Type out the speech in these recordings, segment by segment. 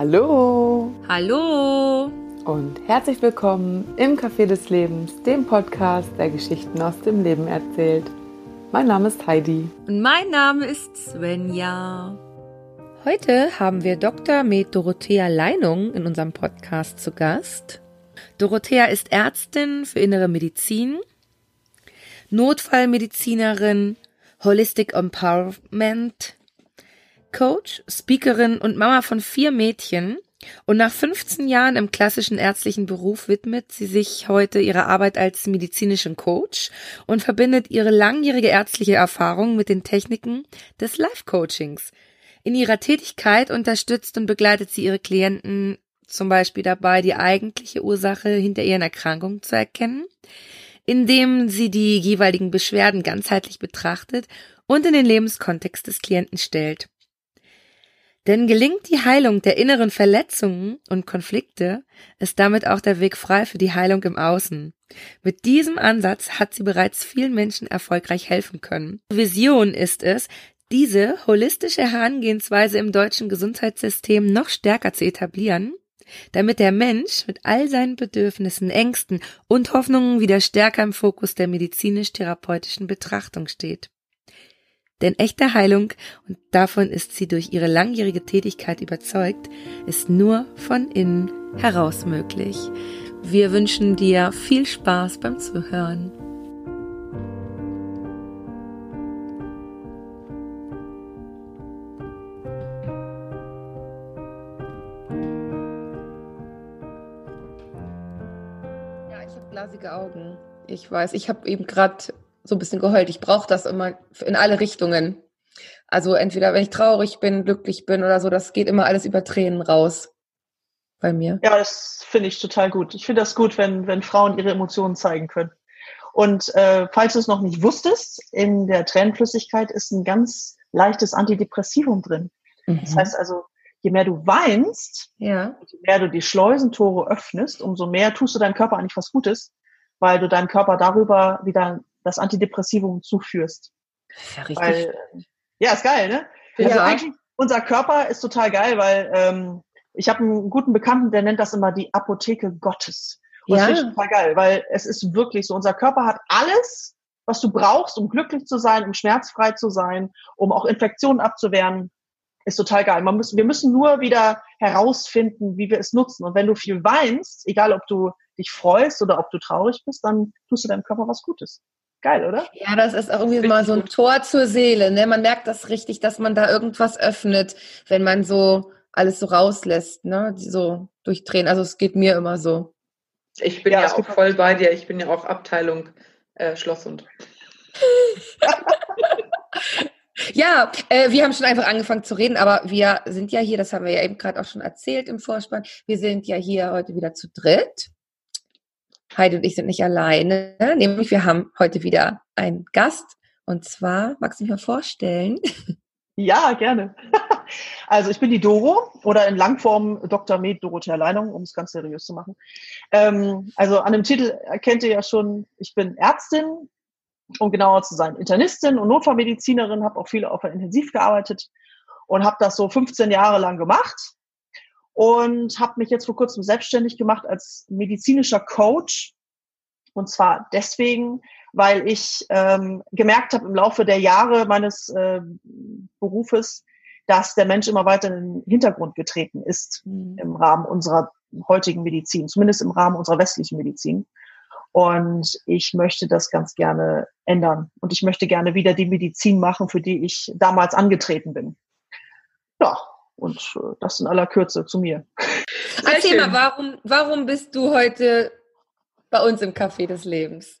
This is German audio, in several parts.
Hallo Hallo und herzlich willkommen im Café des Lebens, dem Podcast, der Geschichten aus dem Leben erzählt. Mein Name ist Heidi. und mein Name ist Svenja. Heute haben wir Dr. Med Dorothea Leinung in unserem Podcast zu Gast. Dorothea ist Ärztin für innere Medizin, Notfallmedizinerin, Holistic Empowerment, Coach, Speakerin und Mama von vier Mädchen. Und nach 15 Jahren im klassischen ärztlichen Beruf widmet sie sich heute ihrer Arbeit als medizinischen Coach und verbindet ihre langjährige ärztliche Erfahrung mit den Techniken des Life-Coachings. In ihrer Tätigkeit unterstützt und begleitet sie ihre Klienten zum Beispiel dabei, die eigentliche Ursache hinter ihren Erkrankungen zu erkennen, indem sie die jeweiligen Beschwerden ganzheitlich betrachtet und in den Lebenskontext des Klienten stellt. Denn gelingt die Heilung der inneren Verletzungen und Konflikte, ist damit auch der Weg frei für die Heilung im Außen. Mit diesem Ansatz hat sie bereits vielen Menschen erfolgreich helfen können. Vision ist es, diese holistische Herangehensweise im deutschen Gesundheitssystem noch stärker zu etablieren, damit der Mensch mit all seinen Bedürfnissen, Ängsten und Hoffnungen wieder stärker im Fokus der medizinisch-therapeutischen Betrachtung steht. Denn echte Heilung, und davon ist sie durch ihre langjährige Tätigkeit überzeugt, ist nur von innen heraus möglich. Wir wünschen dir viel Spaß beim Zuhören. Ja, ich habe glasige Augen. Ich weiß, ich habe eben gerade so ein bisschen geheult. Ich brauche das immer in alle Richtungen. Also entweder wenn ich traurig bin, glücklich bin oder so, das geht immer alles über Tränen raus bei mir. Ja, das finde ich total gut. Ich finde das gut, wenn, wenn Frauen ihre Emotionen zeigen können. Und äh, falls du es noch nicht wusstest, in der Tränenflüssigkeit ist ein ganz leichtes Antidepressivum drin. Das heißt also, je mehr du weinst, Ja. je mehr du die Schleusentore öffnest, umso mehr tust du deinem Körper eigentlich was Gutes, weil du deinem Körper darüber wieder das Antidepressivum zuführst. Ja, richtig. Weil, ja, ist geil, ne? Ja. Also eigentlich, unser Körper ist total geil, weil ähm, ich habe einen guten Bekannten, der nennt das immer die Apotheke Gottes. Und das Ja. finde ich total geil, weil es ist wirklich so, unser Körper hat alles, was du brauchst, um glücklich zu sein, um schmerzfrei zu sein, um auch Infektionen abzuwehren, ist total geil. Man muss, wir müssen nur wieder herausfinden, wie wir es nutzen. Und wenn du viel weinst, egal ob du dich freust oder ob du traurig bist, dann tust du deinem Körper was Gutes. Geil, oder? Ja, das ist auch irgendwie mal so ein Tor zur Seele. Ne? Man merkt das richtig, dass man da irgendwas öffnet, wenn man so alles so rauslässt, ne? so durch Tränen. Also es geht mir immer so. Ich bin Ja, ja, auch voll bei dir. Ich bin ja auch Abteilung äh, Schloss und. Ja, äh, wir haben schon einfach angefangen zu reden, aber wir sind ja hier, das haben wir ja eben gerade auch schon erzählt im Vorspann, wir sind ja hier heute wieder zu dritt. Heidi und ich sind nicht alleine, nämlich wir haben heute wieder einen Gast und zwar, magst du mich mal vorstellen? Ja, gerne. Also ich bin die Doro oder in Langform Dr. Med Dorothea Leinung, um es ganz seriös zu machen. Ähm, also an dem Titel erkennt ihr ja schon, ich bin Ärztin, um genauer zu sein, Internistin und Notfallmedizinerin, habe auch viel auf der Intensiv gearbeitet und habe das so 15 Jahre lang gemacht und habe mich jetzt vor kurzem selbstständig gemacht als medizinischer Coach. Und zwar deswegen, weil ich ähm, gemerkt habe im Laufe der Jahre meines äh, Berufes, dass der Mensch immer weiter in den Hintergrund getreten ist im Rahmen unserer heutigen Medizin, zumindest im Rahmen unserer westlichen Medizin. Und ich möchte das ganz gerne ändern. Und ich möchte gerne wieder die Medizin machen, für die ich damals angetreten bin. Ja, und äh, das in aller Kürze zu mir. Sehr Erzähl schön. mal, warum, warum bist du heute bei uns im Café des Lebens?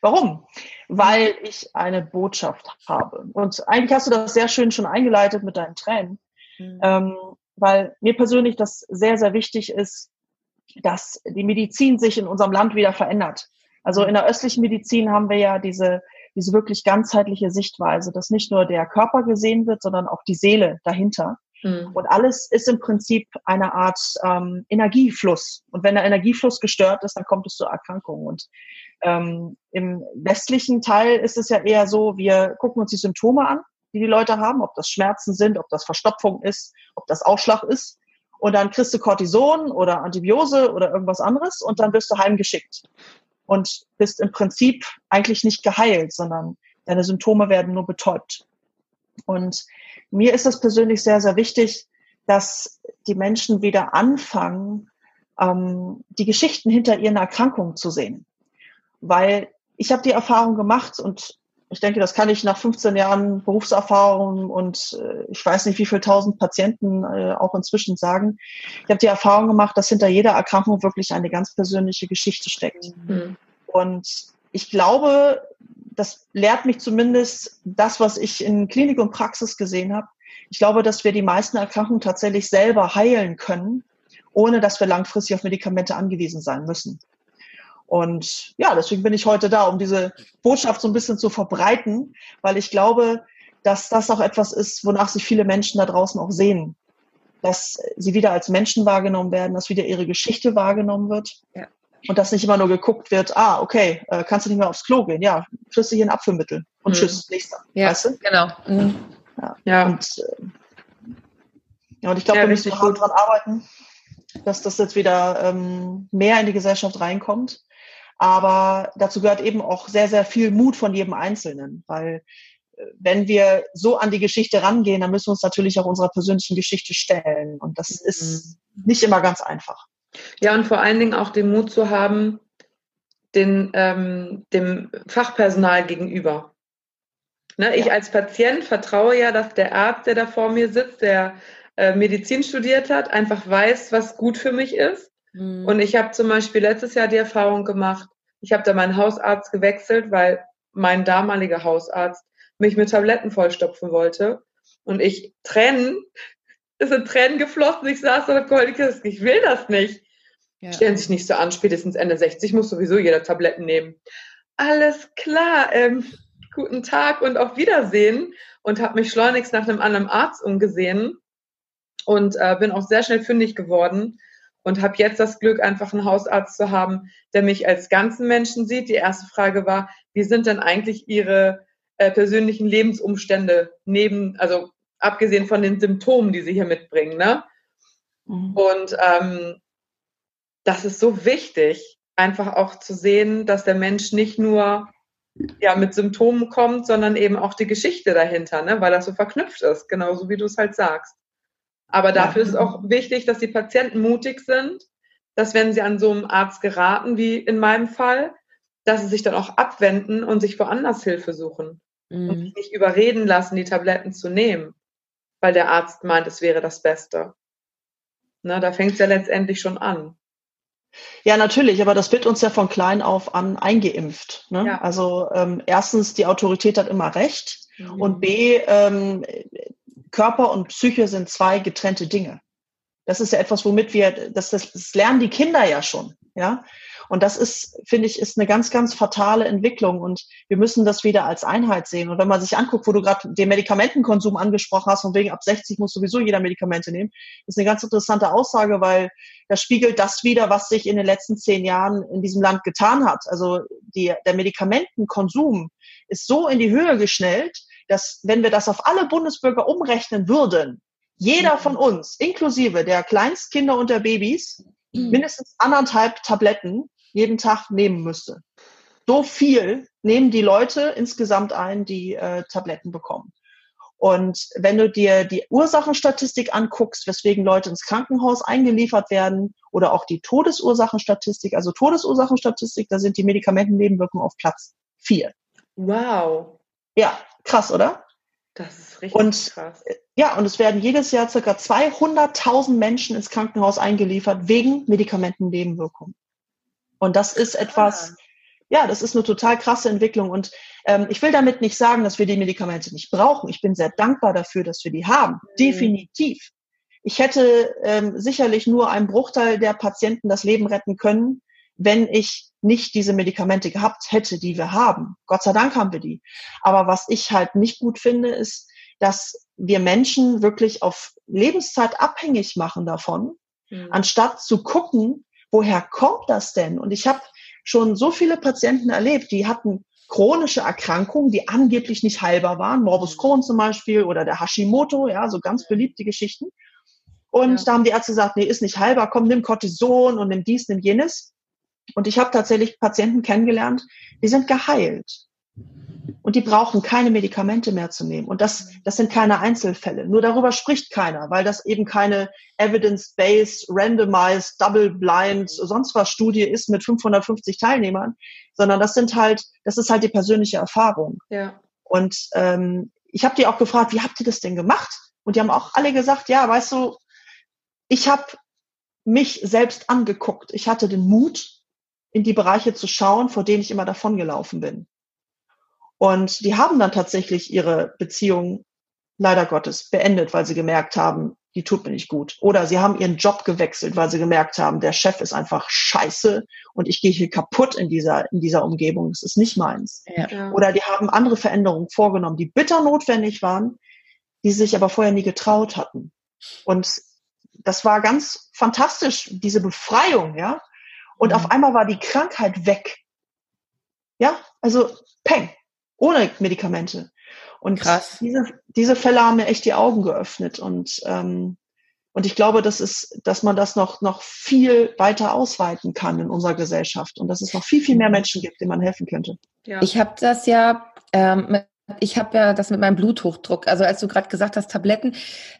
Warum? Weil ich eine Botschaft habe. Und eigentlich hast du das sehr schön schon eingeleitet mit deinen Tränen. Ähm, weil mir persönlich das sehr, sehr wichtig ist, dass die Medizin sich in unserem Land wieder verändert. Also in der östlichen Medizin haben wir ja diese, diese wirklich ganzheitliche Sichtweise, dass nicht nur der Körper gesehen wird, sondern auch die Seele dahinter. Hm. Und alles ist im Prinzip eine Art ähm, Energiefluss. Und wenn der Energiefluss gestört ist, dann kommt es zu Erkrankungen. Und ähm, im westlichen Teil ist es ja eher so, wir gucken uns die Symptome an, die die Leute haben, ob das Schmerzen sind, ob das Verstopfung ist, ob das Ausschlag ist. und dann kriegst du Cortison oder Antibiose oder irgendwas anderes und dann wirst du heimgeschickt und bist im Prinzip eigentlich nicht geheilt, sondern deine Symptome werden nur betäubt. Und mir ist es persönlich sehr, sehr wichtig, dass die Menschen wieder anfangen, ähm, die Geschichten hinter ihren Erkrankungen zu sehen. Weil ich habe die Erfahrung gemacht und ich denke, das kann ich nach 15 Jahren Berufserfahrung und äh, ich weiß nicht, wie viele tausend Patienten äh, auch inzwischen sagen. Ich habe die Erfahrung gemacht, dass hinter jeder Erkrankung wirklich eine ganz persönliche Geschichte steckt. Mhm. Und ich glaube, das lehrt mich zumindest das, was ich in Klinik und Praxis gesehen habe. Ich glaube, dass wir die meisten Erkrankungen tatsächlich selber heilen können, ohne dass wir langfristig auf Medikamente angewiesen sein müssen. Und ja, deswegen bin ich heute da, um diese Botschaft so ein bisschen zu verbreiten, weil ich glaube, dass das auch etwas ist, wonach sich viele Menschen da draußen auch sehen. Dass sie wieder als Menschen wahrgenommen werden, dass wieder ihre Geschichte wahrgenommen wird. Ja. Und dass nicht immer nur geguckt wird, ah, okay, äh, kannst du nicht mehr aufs Klo gehen? Ja, kriegst du hier ein Apfelmittel und mhm. tschüss, nächster. Ja, weißt du? genau. Mhm. Ja. ja. Und, äh, ja, und ich glaube, ja, wir müssen hart dran arbeiten, dass das jetzt wieder ähm, mehr in die Gesellschaft reinkommt. Aber dazu gehört eben auch sehr, sehr viel Mut von jedem Einzelnen, weil äh, wenn wir so an die Geschichte rangehen, dann müssen wir uns natürlich auch unserer persönlichen Geschichte stellen. Und das mhm. ist nicht immer ganz einfach. Ja, und vor allen Dingen auch den Mut zu haben, den, ähm, dem Fachpersonal gegenüber. Ne, ich als Patient vertraue ja, dass der Arzt, der da vor mir sitzt, der äh, Medizin studiert hat, einfach weiß, was gut für mich ist. Mhm. Und ich habe zum Beispiel letztes Jahr die Erfahrung gemacht, ich habe da meinen Hausarzt gewechselt, weil mein damaliger Hausarzt mich mit Tabletten vollstopfen wollte. Und ich Tränen, es sind Tränen geflossen. Ich saß da und ich will das nicht. Ja. Stellen sich nicht so an, spätestens Ende 60 muss sowieso jeder Tabletten nehmen. Alles klar, ähm, guten Tag und auf Wiedersehen und habe mich schleunigst nach einem anderen Arzt umgesehen und äh, bin auch sehr schnell fündig geworden und habe jetzt das Glück, einfach einen Hausarzt zu haben, der mich als ganzen Menschen sieht. Die erste Frage war, wie sind denn eigentlich Ihre äh, persönlichen Lebensumstände neben, also abgesehen von den Symptomen, die Sie hier mitbringen, ne? Mhm. Und ähm, das ist so wichtig, einfach auch zu sehen, dass der Mensch nicht nur ja, mit Symptomen kommt, sondern eben auch die Geschichte dahinter, ne? weil das so verknüpft ist, genauso wie du es halt sagst. Aber dafür ja. ist auch wichtig, dass die Patienten mutig sind, dass wenn sie an so einem Arzt geraten, wie in meinem Fall, dass sie sich dann auch abwenden und sich woanders Hilfe suchen mhm. und sich nicht überreden lassen, die Tabletten zu nehmen, weil der Arzt meint, es wäre das Beste. Ne, da fängt es ja letztendlich schon an. Ja, natürlich, aber das wird uns ja von klein auf an eingeimpft. Ne? Ja. Also ähm, erstens, die Autorität hat immer recht mhm. und B, ähm, Körper und Psyche sind zwei getrennte Dinge. Das ist ja etwas, womit wir, das, das, das lernen die Kinder ja schon, ja. Und das ist, finde ich, ist eine ganz, ganz fatale Entwicklung. Und wir müssen das wieder als Einheit sehen. Und wenn man sich anguckt, wo du gerade den Medikamentenkonsum angesprochen hast, von wegen ab 60 muss sowieso jeder Medikamente nehmen, ist eine ganz interessante Aussage, weil das spiegelt das wieder, was sich in den letzten zehn Jahren in diesem Land getan hat. Also die, der Medikamentenkonsum ist so in die Höhe geschnellt, dass wenn wir das auf alle Bundesbürger umrechnen würden, jeder von uns, inklusive der Kleinstkinder und der Babys, mhm. mindestens anderthalb Tabletten jeden Tag nehmen müsste. So viel nehmen die Leute insgesamt ein, die äh, Tabletten bekommen. Und wenn du dir die Ursachenstatistik anguckst, weswegen Leute ins Krankenhaus eingeliefert werden, oder auch die Todesursachenstatistik, also Todesursachenstatistik, da sind die Medikamentennebenwirkungen auf Platz vier. Wow. Ja, krass, oder? Das ist richtig und, krass. Ja, und es werden jedes Jahr circa 200.000 Menschen ins Krankenhaus eingeliefert wegen Medikamentennebenwirkungen. Und das ist etwas, ja, das ist eine total krasse Entwicklung. Und ähm, ich will damit nicht sagen, dass wir die Medikamente nicht brauchen. Ich bin sehr dankbar dafür, dass wir die haben. Mhm. Definitiv. Ich hätte ähm, sicherlich nur einen Bruchteil der Patienten das Leben retten können, wenn ich nicht diese Medikamente gehabt hätte, die wir haben. Gott sei Dank haben wir die. Aber was ich halt nicht gut finde, ist, dass wir Menschen wirklich auf Lebenszeit abhängig machen davon, mhm. anstatt zu gucken, woher kommt das denn? Und ich habe schon so viele Patienten erlebt, die hatten chronische Erkrankungen, die angeblich nicht heilbar waren, Morbus Crohn zum Beispiel oder der Hashimoto, ja, so ganz beliebte Geschichten. Und Ja. da haben die Ärzte gesagt, nee, ist nicht halber, komm, nimm Cortison und nimm dies, nimm jenes. Und ich habe tatsächlich Patienten kennengelernt, die sind geheilt. Und die brauchen keine Medikamente mehr zu nehmen. Und das, das sind keine Einzelfälle. Nur darüber spricht keiner, weil das eben keine evidence-based, randomized, double-blind, sonst was Studie ist mit 550 Teilnehmern, sondern das sind halt, das ist halt die persönliche Erfahrung. Ja. Und ähm, ich habe die auch gefragt, wie habt ihr das denn gemacht? Und die haben auch alle gesagt, ja, weißt du, ich habe mich selbst angeguckt. Ich hatte den Mut, in die Bereiche zu schauen, vor denen ich immer davongelaufen bin. Und die haben dann tatsächlich ihre Beziehung leider Gottes beendet, weil sie gemerkt haben, die tut mir nicht gut. Oder sie haben ihren Job gewechselt, weil sie gemerkt haben, der Chef ist einfach scheiße und ich gehe hier kaputt in dieser, in dieser Umgebung. Das ist nicht meins. Ja. Oder die haben andere Veränderungen vorgenommen, die bitter notwendig waren, die sie sich aber vorher nie getraut hatten. Und das war ganz fantastisch, diese Befreiung, ja. Und Mhm. auf einmal war die Krankheit weg. Ja, also peng, ohne Medikamente. Und Krass. diese, diese Fälle haben mir echt die Augen geöffnet. Und, ähm, und ich glaube, das ist, dass man das noch, noch viel weiter ausweiten kann in unserer Gesellschaft und dass es noch viel, viel mehr Menschen gibt, denen man helfen könnte. Ja. Ich habe das ja, ähm, mit- ich habe ja das mit meinem Bluthochdruck, also als du gerade gesagt hast, Tabletten,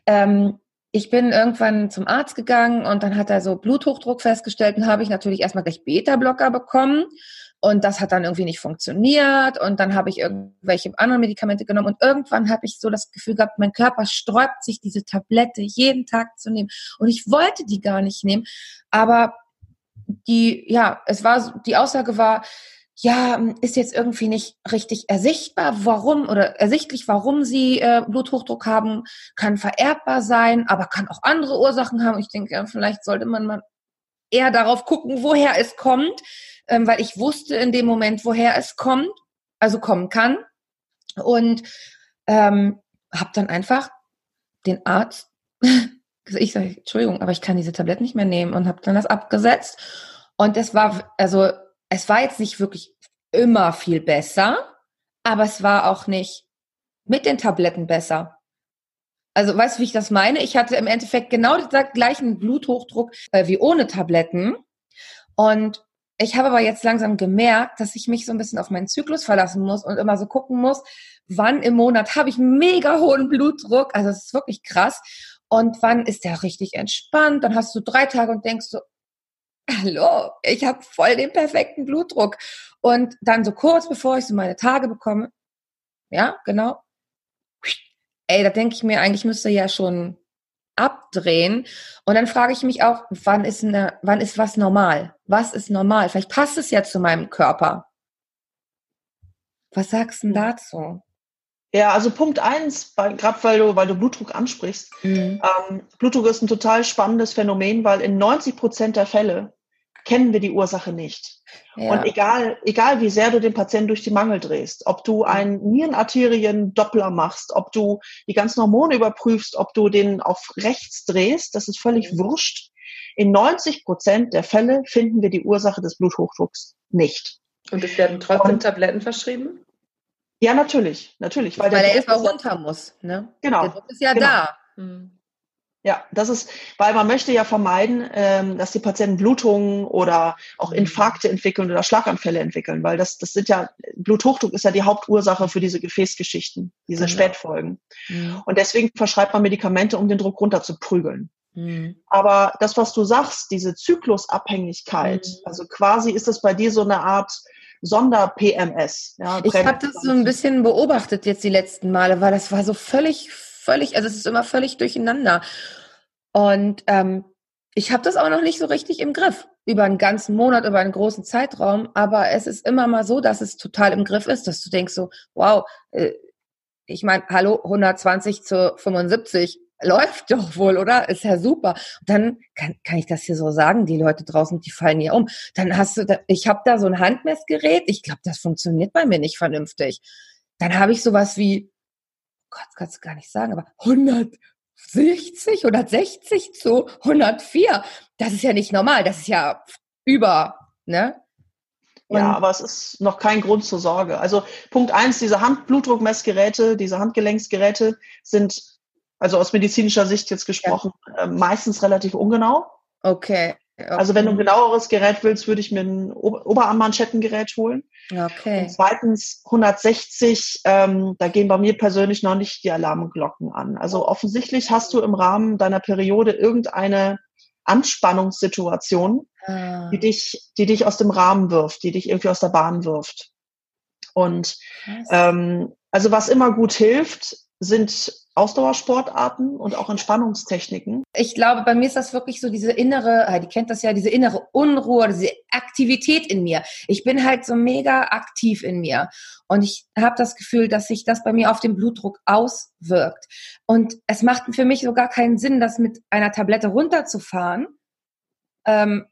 ähm, ich bin irgendwann zum Arzt gegangen und dann hat er so Bluthochdruck festgestellt. Und habe ich natürlich erstmal gleich Beta-Blocker bekommen. Und das hat dann irgendwie nicht funktioniert. Und dann habe ich irgendwelche anderen Medikamente genommen. Und irgendwann habe ich so das Gefühl gehabt, mein Körper sträubt sich diese Tablette jeden Tag zu nehmen. Und ich wollte die gar nicht nehmen, aber die, ja, es war, die Aussage war, ja, ist jetzt irgendwie nicht richtig ersichtbar, warum oder ersichtlich, warum sie äh, Bluthochdruck haben, kann vererbbar sein, aber kann auch andere Ursachen haben. Ich denke, ja, vielleicht sollte man mal eher darauf gucken, woher es kommt, ähm, weil ich wusste in dem Moment, woher es kommt, also kommen kann. Und ähm, habe dann einfach den Arzt, ich sage, Entschuldigung, aber ich kann diese Tabletten nicht mehr nehmen und habe dann das abgesetzt. Und es war, also es war jetzt nicht wirklich immer viel besser, aber es war auch nicht mit den Tabletten besser. Also weißt du, wie ich das meine? Ich hatte im Endeffekt genau den gleichen Bluthochdruck äh, wie ohne Tabletten. Und ich habe aber jetzt langsam gemerkt, dass ich mich so ein bisschen auf meinen Zyklus verlassen muss und immer so gucken muss, wann im Monat habe ich mega hohen Blutdruck. Also es ist wirklich krass. Und wann ist der richtig entspannt? Dann hast du drei Tage und denkst so, hallo, ich habe voll den perfekten Blutdruck. Und dann so kurz bevor ich so meine Tage bekomme, ja, genau. Ey, da denke ich mir, eigentlich müsste ja schon abdrehen. Und dann frage ich mich auch, wann ist, eine, wann ist was normal? Was ist normal? Vielleicht passt es ja zu meinem Körper. Was sagst du denn dazu? Ja, also Punkt eins, gerade weil du, weil du Blutdruck ansprichst. Mhm. Ähm, Blutdruck ist ein total spannendes Phänomen, weil in 90 Prozent der Fälle kennen wir die Ursache nicht. Ja. Und egal, egal wie sehr du den Patienten durch die Mangel drehst, ob du einen Nierenarterien-Doppler machst, ob du die ganzen Hormone überprüfst, ob du den auf rechts drehst, das ist völlig wurscht. In 90 Prozent der Fälle finden wir die Ursache des Bluthochdrucks nicht. Und es werden trotzdem Und- Tabletten verschrieben? Ja, natürlich, natürlich. weil der er erstmal runter muss. Ne? Genau. Der Druck ist ja genau. da. Hm. Ja, das ist, weil man möchte ja vermeiden, ähm, dass die Patienten Blutungen oder auch Mhm. Infarkte entwickeln oder Schlaganfälle entwickeln, weil das, das sind ja, Bluthochdruck ist ja die Hauptursache für diese Gefäßgeschichten, diese Genau. Spätfolgen. Mhm. Und deswegen verschreibt man Medikamente, um den Druck runter zu prügeln. Mhm. Aber das, was du sagst, diese Zyklusabhängigkeit, Mhm. also quasi ist das bei dir so eine Art Sonder-PMS. Ja, Ich habe das so ein bisschen beobachtet jetzt die letzten Male, weil das war so völlig, völlig, also es ist immer völlig durcheinander. Und ähm, ich habe das auch noch nicht so richtig im Griff über einen ganzen Monat, über einen großen Zeitraum. Aber es ist immer mal so, dass es total im Griff ist, dass du denkst so, wow, äh, ich meine, hallo, 120 zu 75 läuft doch wohl, oder? Ist ja super. Und dann kann, kann ich das hier so sagen, die Leute draußen, die fallen hier um. Dann hast du, da, ich habe da so ein Handmessgerät, ich glaube, das funktioniert bei mir nicht vernünftig. Dann habe ich sowas wie, Gott, kannst du gar nicht sagen, aber 160, 160 zu 104. Das ist ja nicht normal, das ist ja über, ne? Und- Ja, aber es ist noch kein Grund zur Sorge. Also Punkt eins, diese Handblutdruckmessgeräte, diese Handgelenksgeräte sind also aus medizinischer Sicht jetzt gesprochen, ja. äh, meistens relativ ungenau. Okay. Also wenn du ein genaueres Gerät willst, würde ich mir ein Oberarmmanschettengerät holen. Okay. Und zweitens 160, ähm, da gehen bei mir persönlich noch nicht die Alarmglocken an. Also offensichtlich hast du im Rahmen deiner Periode irgendeine Anspannungssituation, ah. die dich, die dich aus dem Rahmen wirft, die dich irgendwie aus der Bahn wirft. Und ähm, also was immer gut hilft, sind Ausdauersportarten und auch Entspannungstechniken. Ich glaube, bei mir ist das wirklich so diese innere, die kennt das ja, diese innere Unruhe, diese Aktivität in mir. Ich bin halt so mega aktiv in mir und ich habe das Gefühl, dass sich das bei mir auf den Blutdruck auswirkt. Und es macht für mich so gar keinen Sinn, das mit einer Tablette runterzufahren, ähm,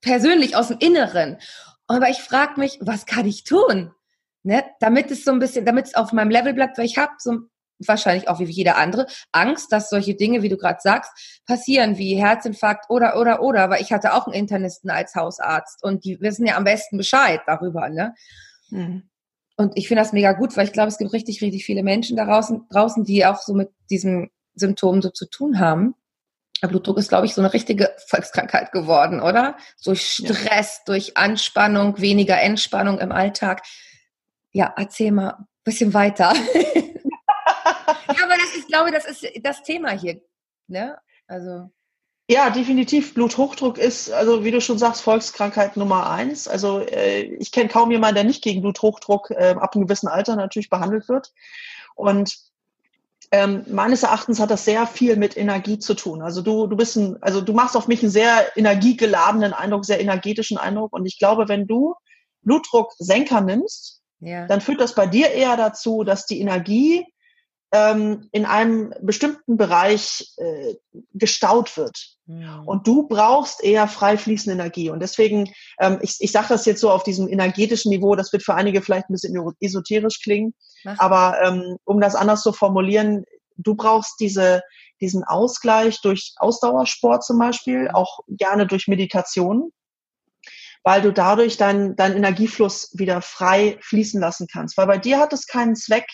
persönlich aus dem Inneren. Aber ich frage mich, was kann ich tun? Ne? Damit es so ein bisschen, damit es auf meinem Level bleibt, weil ich habe so wahrscheinlich auch wie jeder andere, Angst, dass solche Dinge, wie du gerade sagst, passieren, wie Herzinfarkt oder, oder, oder, weil ich hatte auch einen Internisten als Hausarzt und die wissen ja am besten Bescheid darüber, ne? Mhm. Und ich finde das mega gut, weil ich glaube, es gibt richtig, richtig viele Menschen da draußen, draußen, die auch so mit diesen Symptomen so zu tun haben. Der Blutdruck ist, glaube ich, so eine richtige Volkskrankheit geworden, oder? Durch Stress, ja. durch Anspannung, weniger Entspannung im Alltag. Ja, erzähl mal ein bisschen weiter. ja, aber das, ich glaube, das ist das Thema hier. Ne? Also. Ja, definitiv. Bluthochdruck ist, also wie du schon sagst, Volkskrankheit Nummer eins. Also äh, ich kenne kaum jemanden, der nicht gegen Bluthochdruck äh, ab einem gewissen Alter natürlich behandelt wird. Und ähm, meines Erachtens hat das sehr viel mit Energie zu tun. Also du, du bist ein, also du machst auf mich einen sehr energiegeladenen Eindruck, sehr energetischen Eindruck. Und ich glaube, wenn du Blutdrucksenker nimmst, ja. dann führt das bei dir eher dazu, dass die Energie ähm, in einem bestimmten Bereich äh, gestaut wird. Ja. Und du brauchst eher frei fließende Energie. Und deswegen, ähm, ich, ich sage das jetzt so auf diesem energetischen Niveau, das wird für einige vielleicht ein bisschen esoterisch klingen, Ach. aber ähm, um das anders zu formulieren, du brauchst diese, diesen Ausgleich durch Ausdauersport zum Beispiel, auch gerne durch Meditation, weil du dadurch deinen dein Energiefluss wieder frei fließen lassen kannst. Weil bei dir hat es keinen Zweck,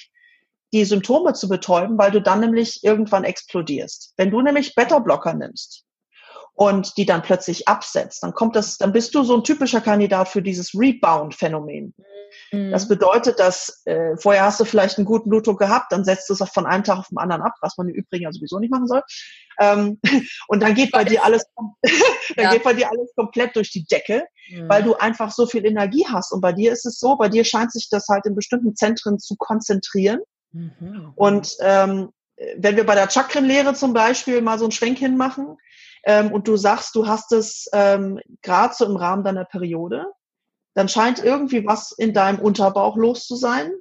die Symptome zu betäuben, weil du dann nämlich irgendwann explodierst. Wenn du nämlich Beta-Blocker nimmst und die dann plötzlich absetzt, dann kommt das, dann bist du so ein typischer Kandidat für dieses Rebound-Phänomen. Mhm. Das bedeutet, dass äh, vorher hast du vielleicht einen guten Blutdruck gehabt, dann setzt es auch von einem Tag auf den anderen ab, was man im Übrigen ja sowieso nicht machen soll. Ähm, und dann geht bei dir alles, dann ja. geht bei dir alles komplett durch die Decke, mhm. weil du einfach so viel Energie hast. Und bei dir ist es so, bei dir scheint sich das halt in bestimmten Zentren zu konzentrieren. Mhm. Und ähm, wenn wir bei der Chakrenlehre zum Beispiel mal so einen Schwenk hinmachen ähm, und du sagst, du hast es ähm, gerade so im Rahmen deiner Periode, dann scheint irgendwie was in deinem Unterbauch los zu sein.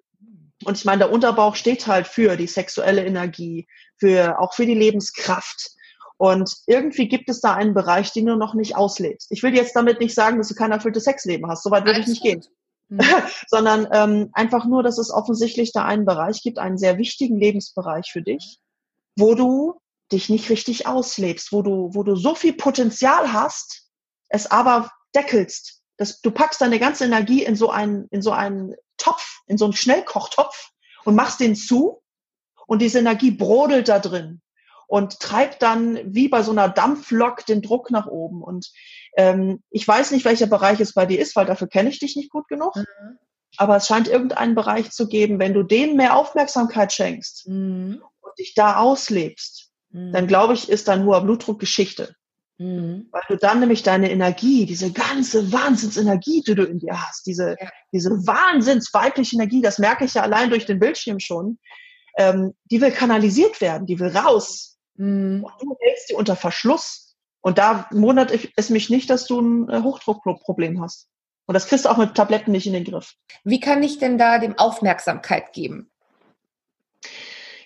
Und ich meine, der Unterbauch steht halt für die sexuelle Energie, für auch für die Lebenskraft. Und irgendwie gibt es da einen Bereich, den du noch nicht auslebst. Ich will jetzt damit nicht sagen, dass du kein erfülltes Sexleben hast. Soweit würde ich nicht gehen. Mhm. sondern ähm, einfach nur, dass es offensichtlich da einen Bereich gibt, einen sehr wichtigen Lebensbereich für dich, wo du dich nicht richtig auslebst, wo du, wo du so viel Potenzial hast, es aber deckelst. Das, du packst deine ganze Energie in so einen, in so einen Topf, in so einen Schnellkochtopf und machst den zu und diese Energie brodelt da drin und treibt dann wie bei so einer Dampflok den Druck nach oben. Und ähm, ich weiß nicht, welcher Bereich es bei dir ist, weil dafür kenne ich dich nicht gut genug. Mhm. Aber es scheint irgendeinen Bereich zu geben, wenn du denen mehr Aufmerksamkeit schenkst mhm. und dich da auslebst, mhm. dann glaube ich, ist dein hoher Blutdruck Geschichte. Mhm. Weil du dann nämlich deine Energie, diese ganze Wahnsinnsenergie, die du in dir hast, diese, ja. diese wahnsinnsweibliche Energie, das merke ich ja allein durch den Bildschirm schon, ähm, die will kanalisiert werden, die will raus. Mhm. Und du hältst die unter Verschluss. Und da wundert es mich nicht, dass du ein äh, Hochdruckproblem hast. Und das kriegst du auch mit Tabletten nicht in den Griff. Wie kann ich denn da dem Aufmerksamkeit geben?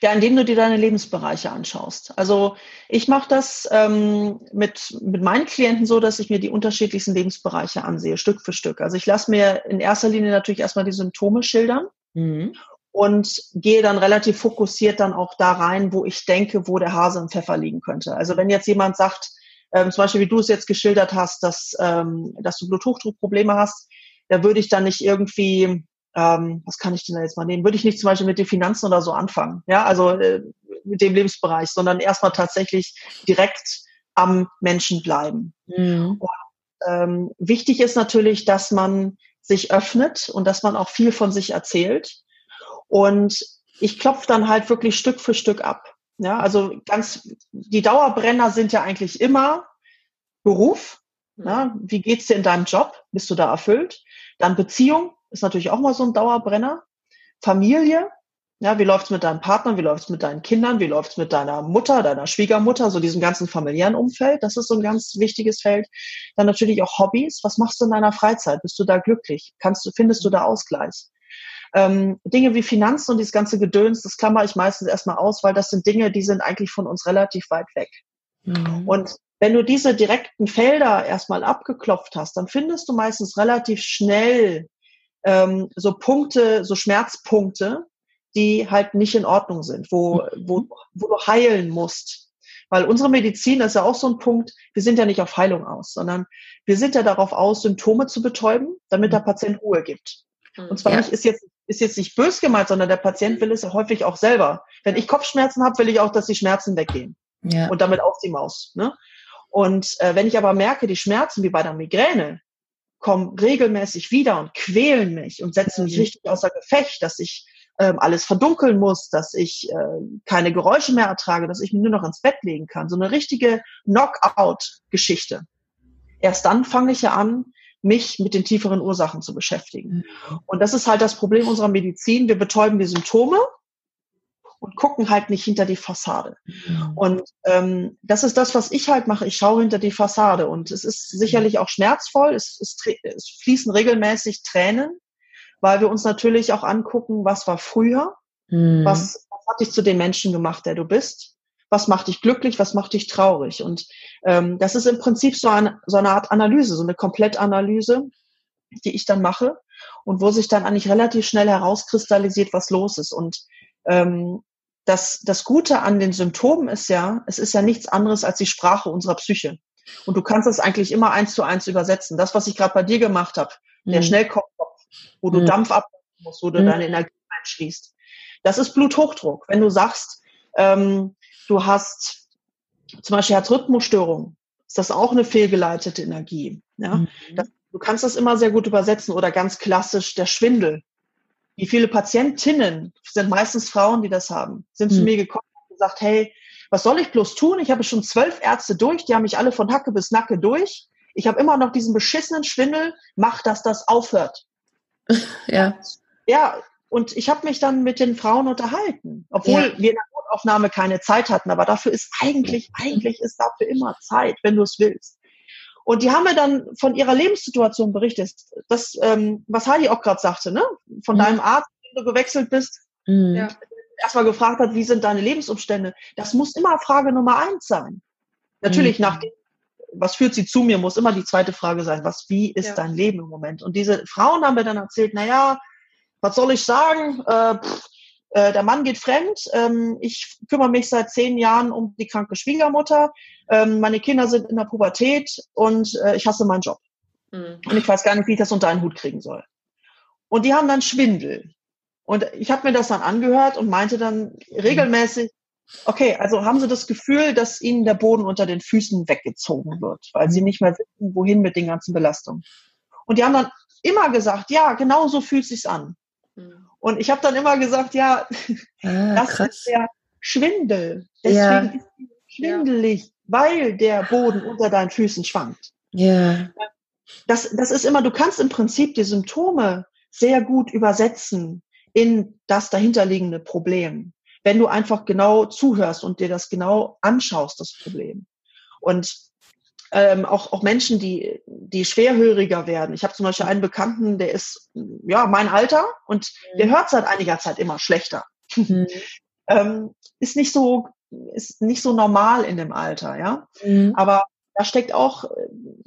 Ja, indem du dir deine Lebensbereiche anschaust. Also ich mache das ähm, mit, mit meinen Klienten so, dass ich mir die unterschiedlichsten Lebensbereiche ansehe, Stück für Stück. Also ich lasse mir in erster Linie natürlich erstmal die Symptome schildern. Mhm und gehe dann relativ fokussiert dann auch da rein, wo ich denke, wo der Hase im Pfeffer liegen könnte. Also wenn jetzt jemand sagt, ähm, zum Beispiel wie du es jetzt geschildert hast, dass, ähm, dass du Bluthochdruckprobleme hast, da würde ich dann nicht irgendwie, ähm, was kann ich denn da jetzt mal nehmen, würde ich nicht zum Beispiel mit den Finanzen oder so anfangen. Ja, also äh, mit dem Lebensbereich, sondern erstmal tatsächlich direkt am Menschen bleiben. Mhm. Und, ähm, wichtig ist natürlich, dass man sich öffnet und dass man auch viel von sich erzählt. Und ich klopfe dann halt wirklich Stück für Stück ab. Ja, also ganz, die Dauerbrenner sind ja eigentlich immer Beruf. Ja, wie geht's dir in deinem Job? Bist du da erfüllt? Dann Beziehung ist natürlich auch mal so ein Dauerbrenner. Familie, ja, wie läuft's mit deinem Partner? Wie läuft's mit deinen Kindern? Wie läuft's mit deiner Mutter, deiner Schwiegermutter? So diesem ganzen familiären Umfeld. Das ist so ein ganz wichtiges Feld. Dann natürlich auch Hobbys. Was machst du in deiner Freizeit? Bist du da glücklich? Kannst du, findest du da Ausgleich? Ähm, Dinge wie Finanzen und dieses ganze Gedöns, das klammer ich meistens erstmal aus, weil das sind Dinge, die sind eigentlich von uns relativ weit weg. Mhm. Und wenn du diese direkten Felder erstmal abgeklopft hast, dann findest du meistens relativ schnell ähm, so Punkte, so Schmerzpunkte, die halt nicht in Ordnung sind, wo, wo, wo du heilen musst. Weil unsere Medizin ist ja auch so ein Punkt, wir sind ja nicht auf Heilung aus, sondern wir sind ja darauf aus, Symptome zu betäuben, damit der Patient Ruhe gibt. Und zwar Ja. nicht, ist jetzt, ist jetzt nicht bös gemeint, sondern der Patient will es ja häufig auch selber. Wenn ich Kopfschmerzen habe, will ich auch, dass die Schmerzen weggehen Ja. und damit auch die Maus. Ne? Und äh, wenn ich aber merke, die Schmerzen wie bei der Migräne kommen regelmäßig wieder und quälen mich und setzen mich richtig außer Gefecht, dass ich ähm, alles verdunkeln muss, dass ich äh, keine Geräusche mehr ertrage, dass ich mich nur noch ins Bett legen kann. So eine richtige Knockout-Geschichte. Erst dann fange ich ja an, mich mit den tieferen Ursachen zu beschäftigen. Und das ist halt das Problem unserer Medizin. Wir betäuben die Symptome und gucken halt nicht hinter die Fassade. Und ähm, das ist das, was ich halt mache. Ich schaue hinter die Fassade. Und es ist sicherlich auch schmerzvoll. Es, es, es fließen regelmäßig Tränen, weil wir uns natürlich auch angucken, was war früher, Mhm. was, was hat dich zu dem Menschen gemacht, der du bist, was macht dich glücklich, was macht dich traurig. Und ähm, das ist im Prinzip so, ein, so eine Art Analyse, so eine Komplettanalyse, die ich dann mache und wo sich dann eigentlich relativ schnell herauskristallisiert, was los ist. Und ähm, das, das Gute an den Symptomen ist ja, es ist ja nichts anderes als die Sprache unserer Psyche. Und du kannst es eigentlich immer eins zu eins übersetzen. Das, was ich gerade bei dir gemacht habe, der Mhm. Schnellkopfkopf, wo du Mhm. Dampf ablassen musst, wo du Mhm. deine Energie einschließt. Das ist Bluthochdruck. Wenn du sagst, ähm, du hast zum Beispiel Herzrhythmusstörung, ist das auch eine fehlgeleitete Energie. Ja? Mhm. Das, du kannst das immer sehr gut übersetzen oder ganz klassisch der Schwindel. Wie viele Patientinnen sind meistens Frauen, die das haben, sind zu Mhm. mir gekommen und gesagt, hey, was soll ich bloß tun? Ich habe schon zwölf Ärzte durch, die haben mich alle von Hacke bis Nacke durch. Ich habe immer noch diesen beschissenen Schwindel. Mach, dass das aufhört. Ja. Ja, und ich habe mich dann mit den Frauen unterhalten, obwohl Ja. wir in der Notaufnahme keine Zeit hatten. Aber dafür ist eigentlich, eigentlich ist dafür immer Zeit, wenn du es willst. Und die haben mir dann von ihrer Lebenssituation berichtet. Das, ähm, was Heidi auch gerade sagte, ne? Von Mhm. deinem Arzt, den du gewechselt bist, Mhm. Ja. erstmal gefragt hat, wie sind deine Lebensumstände. Das muss immer Frage Nummer eins sein. Natürlich, Mhm. nach dem, was führt sie zu mir, muss immer die zweite Frage sein, was, wie ist Ja. dein Leben im Moment? Und diese Frauen haben mir dann erzählt, na ja, was soll ich sagen? Äh, pff, äh, der Mann geht fremd. Ähm, ich kümmere mich seit zehn Jahren um die kranke Schwiegermutter. Ähm, meine Kinder sind in der Pubertät und äh, ich hasse meinen Job. Mhm. Und ich weiß gar nicht, wie ich das unter einen Hut kriegen soll. Und die haben dann Schwindel. Und ich habe mir das dann angehört und meinte dann regelmäßig, okay, also haben Sie das Gefühl, dass Ihnen der Boden unter den Füßen weggezogen wird, weil Sie nicht mehr wissen, wohin mit den ganzen Belastungen. Und die haben dann immer gesagt, ja, genau so fühlt sich's an. Und ich habe dann immer gesagt, ja, Ah, das krass. ist der Schwindel. Ja. Deswegen ist es schwindelig, weil der Boden unter deinen Füßen schwankt Ja. das, das ist immer, du kannst im Prinzip die Symptome sehr gut übersetzen in das dahinterliegende Problem, wenn du einfach genau zuhörst und dir das genau anschaust, das Problem. Und ähm, auch, auch Menschen, die, die schwerhöriger werden. Ich habe zum Beispiel einen Bekannten, der ist ja mein Alter und der hört seit einiger Zeit immer schlechter. Mhm. Ähm, ist nicht so ist nicht so normal in dem Alter, ja. Mhm. Aber da steckt auch, äh,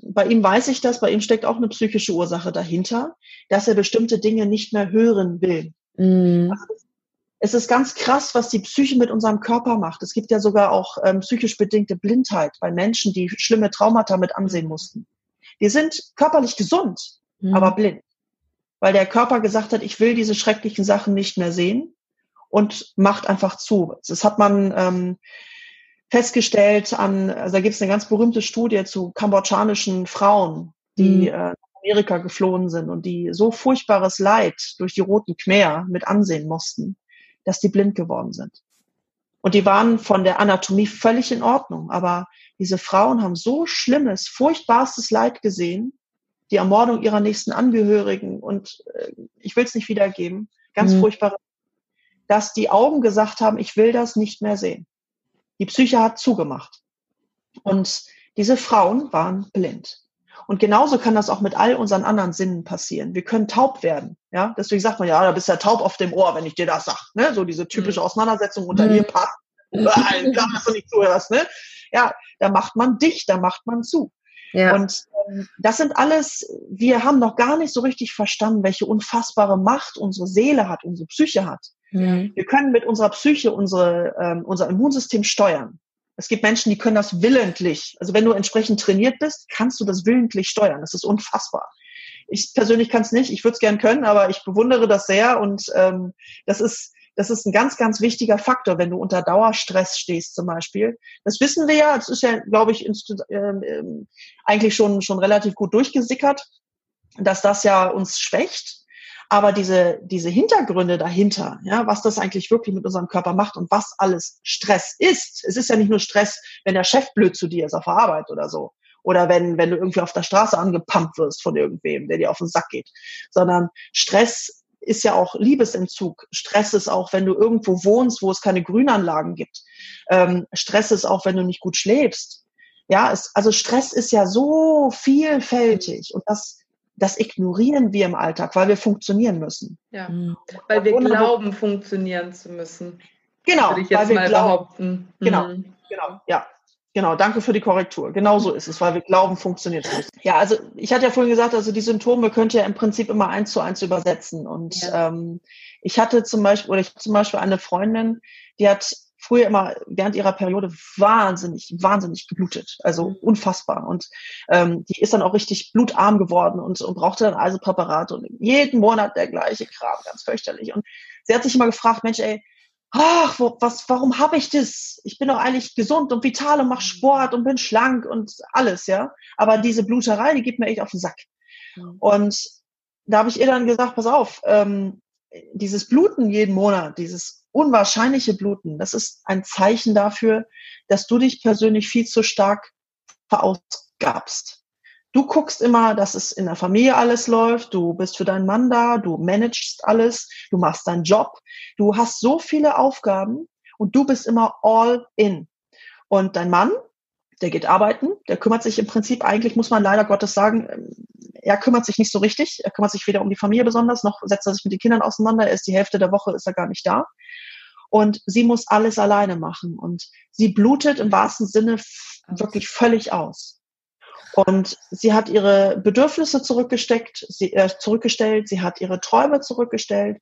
bei ihm weiß ich das, bei ihm steckt auch eine psychische Ursache dahinter, dass er bestimmte Dinge nicht mehr hören will. Mhm. Es ist ganz krass, was die Psyche mit unserem Körper macht. Es gibt ja sogar auch ähm, psychisch bedingte Blindheit bei Menschen, die schlimme Traumata mit ansehen mussten. Die sind körperlich gesund, Mhm. aber blind. Weil der Körper gesagt hat, ich will diese schrecklichen Sachen nicht mehr sehen. und macht einfach zu. Das hat man ähm, festgestellt an, also da gibt es eine ganz berühmte Studie zu kambodschanischen Frauen, die mhm. äh, Amerika geflohen sind und die so furchtbares Leid durch die Roten Khmer mit ansehen mussten, dass die blind geworden sind. Und die waren von der Anatomie völlig in Ordnung, aber diese Frauen haben so schlimmes, furchtbarstes Leid gesehen, die Ermordung ihrer nächsten Angehörigen und äh, ich will es nicht wiedergeben, ganz mhm. furchtbare, dass die Augen gesagt haben, ich will das nicht mehr sehen. Die Psyche hat zugemacht. Und diese Frauen waren blind. Und genauso kann das auch mit all unseren anderen Sinnen passieren. Wir können taub werden. Ja, deswegen sagt man ja, da bist du ja taub auf dem Ohr, wenn ich dir das sag. Ne? So diese typische mhm. Auseinandersetzung unter mhm. Ehepaar. Klar, dass du nicht zuhörst. Ne? Ja, da macht man dicht, da macht man zu. Ja. Und ähm, das sind alles, wir haben noch gar nicht so richtig verstanden, welche unfassbare Macht unsere Seele hat, unsere Psyche hat. Mhm. Wir können mit unserer Psyche unsere, ähm, unser Immunsystem steuern. Es gibt Menschen, die können das willentlich. Also wenn du entsprechend trainiert bist, kannst du das willentlich steuern. Das ist unfassbar. Ich persönlich kann es nicht. Ich würde es gern können, aber ich bewundere das sehr und ähm, das ist das ist ein ganz, ganz wichtiger Faktor, wenn du unter Dauerstress stehst zum Beispiel. Das wissen wir ja. Das ist ja, glaube ich, ähm, ähm, eigentlich schon schon relativ gut durchgesickert, dass das ja uns schwächt. Aber diese, diese Hintergründe dahinter, ja, was das eigentlich wirklich mit unserem Körper macht und was alles Stress ist. Es ist ja nicht nur Stress, wenn der Chef blöd zu dir ist auf der Arbeit oder so. Oder wenn, wenn du irgendwie auf der Straße angepumpt wirst von irgendwem, der dir auf den Sack geht. Sondern Stress ist ja auch Liebesentzug. Stress ist auch, wenn du irgendwo wohnst, wo es keine Grünanlagen gibt. Ähm, Stress ist auch, wenn du nicht gut schläfst. Ja, es, also Stress ist ja so vielfältig und das das ignorieren wir im Alltag, weil wir funktionieren müssen. Ja, mhm. weil wir glauben, funktionieren zu müssen. Genau, würde ich jetzt weil wir mal glauben, behaupten. Genau, mhm. genau, ja. Genau, danke für die Korrektur. Genau so ist es, weil wir glauben, funktioniert es. Ja, also ich hatte ja vorhin gesagt, also die Symptome könnt ihr im Prinzip immer eins zu eins übersetzen. Und ja. ähm, ich hatte zum Beispiel, oder ich hatte zum Beispiel eine Freundin, die hat früher immer während ihrer Periode wahnsinnig, wahnsinnig geblutet. Also mhm. unfassbar. Und ähm, die ist dann auch richtig blutarm geworden und, und brauchte dann also Präparate und jeden Monat der gleiche Kram, ganz fürchterlich. Und sie hat sich immer gefragt, Mensch, ey, ach, wo, was, warum habe ich das? Ich bin doch eigentlich gesund und vital und mache mhm. Sport und bin schlank und alles, ja. Aber diese Bluterei, die geht mir echt auf den Sack. Mhm. Und da habe ich ihr dann gesagt, pass auf, ähm, dieses Bluten jeden Monat, dieses unwahrscheinliche Bluten, das ist ein Zeichen dafür, dass du dich persönlich viel zu stark verausgabst. Du guckst immer, dass es in der Familie alles läuft, du bist für deinen Mann da, du managst alles, du machst deinen Job, du hast so viele Aufgaben und du bist immer all in. Und dein Mann, der geht arbeiten, der kümmert sich im Prinzip eigentlich, muss man leider Gottes sagen, er kümmert sich nicht so richtig. Er kümmert sich weder um die Familie besonders, noch setzt er sich mit den Kindern auseinander. Er ist die Hälfte der Woche, ist er gar nicht da. Und sie muss alles alleine machen. Und sie blutet im wahrsten Sinne wirklich völlig aus. Und sie hat ihre Bedürfnisse zurückgesteckt, sie, äh, zurückgestellt, sie hat ihre Träume zurückgestellt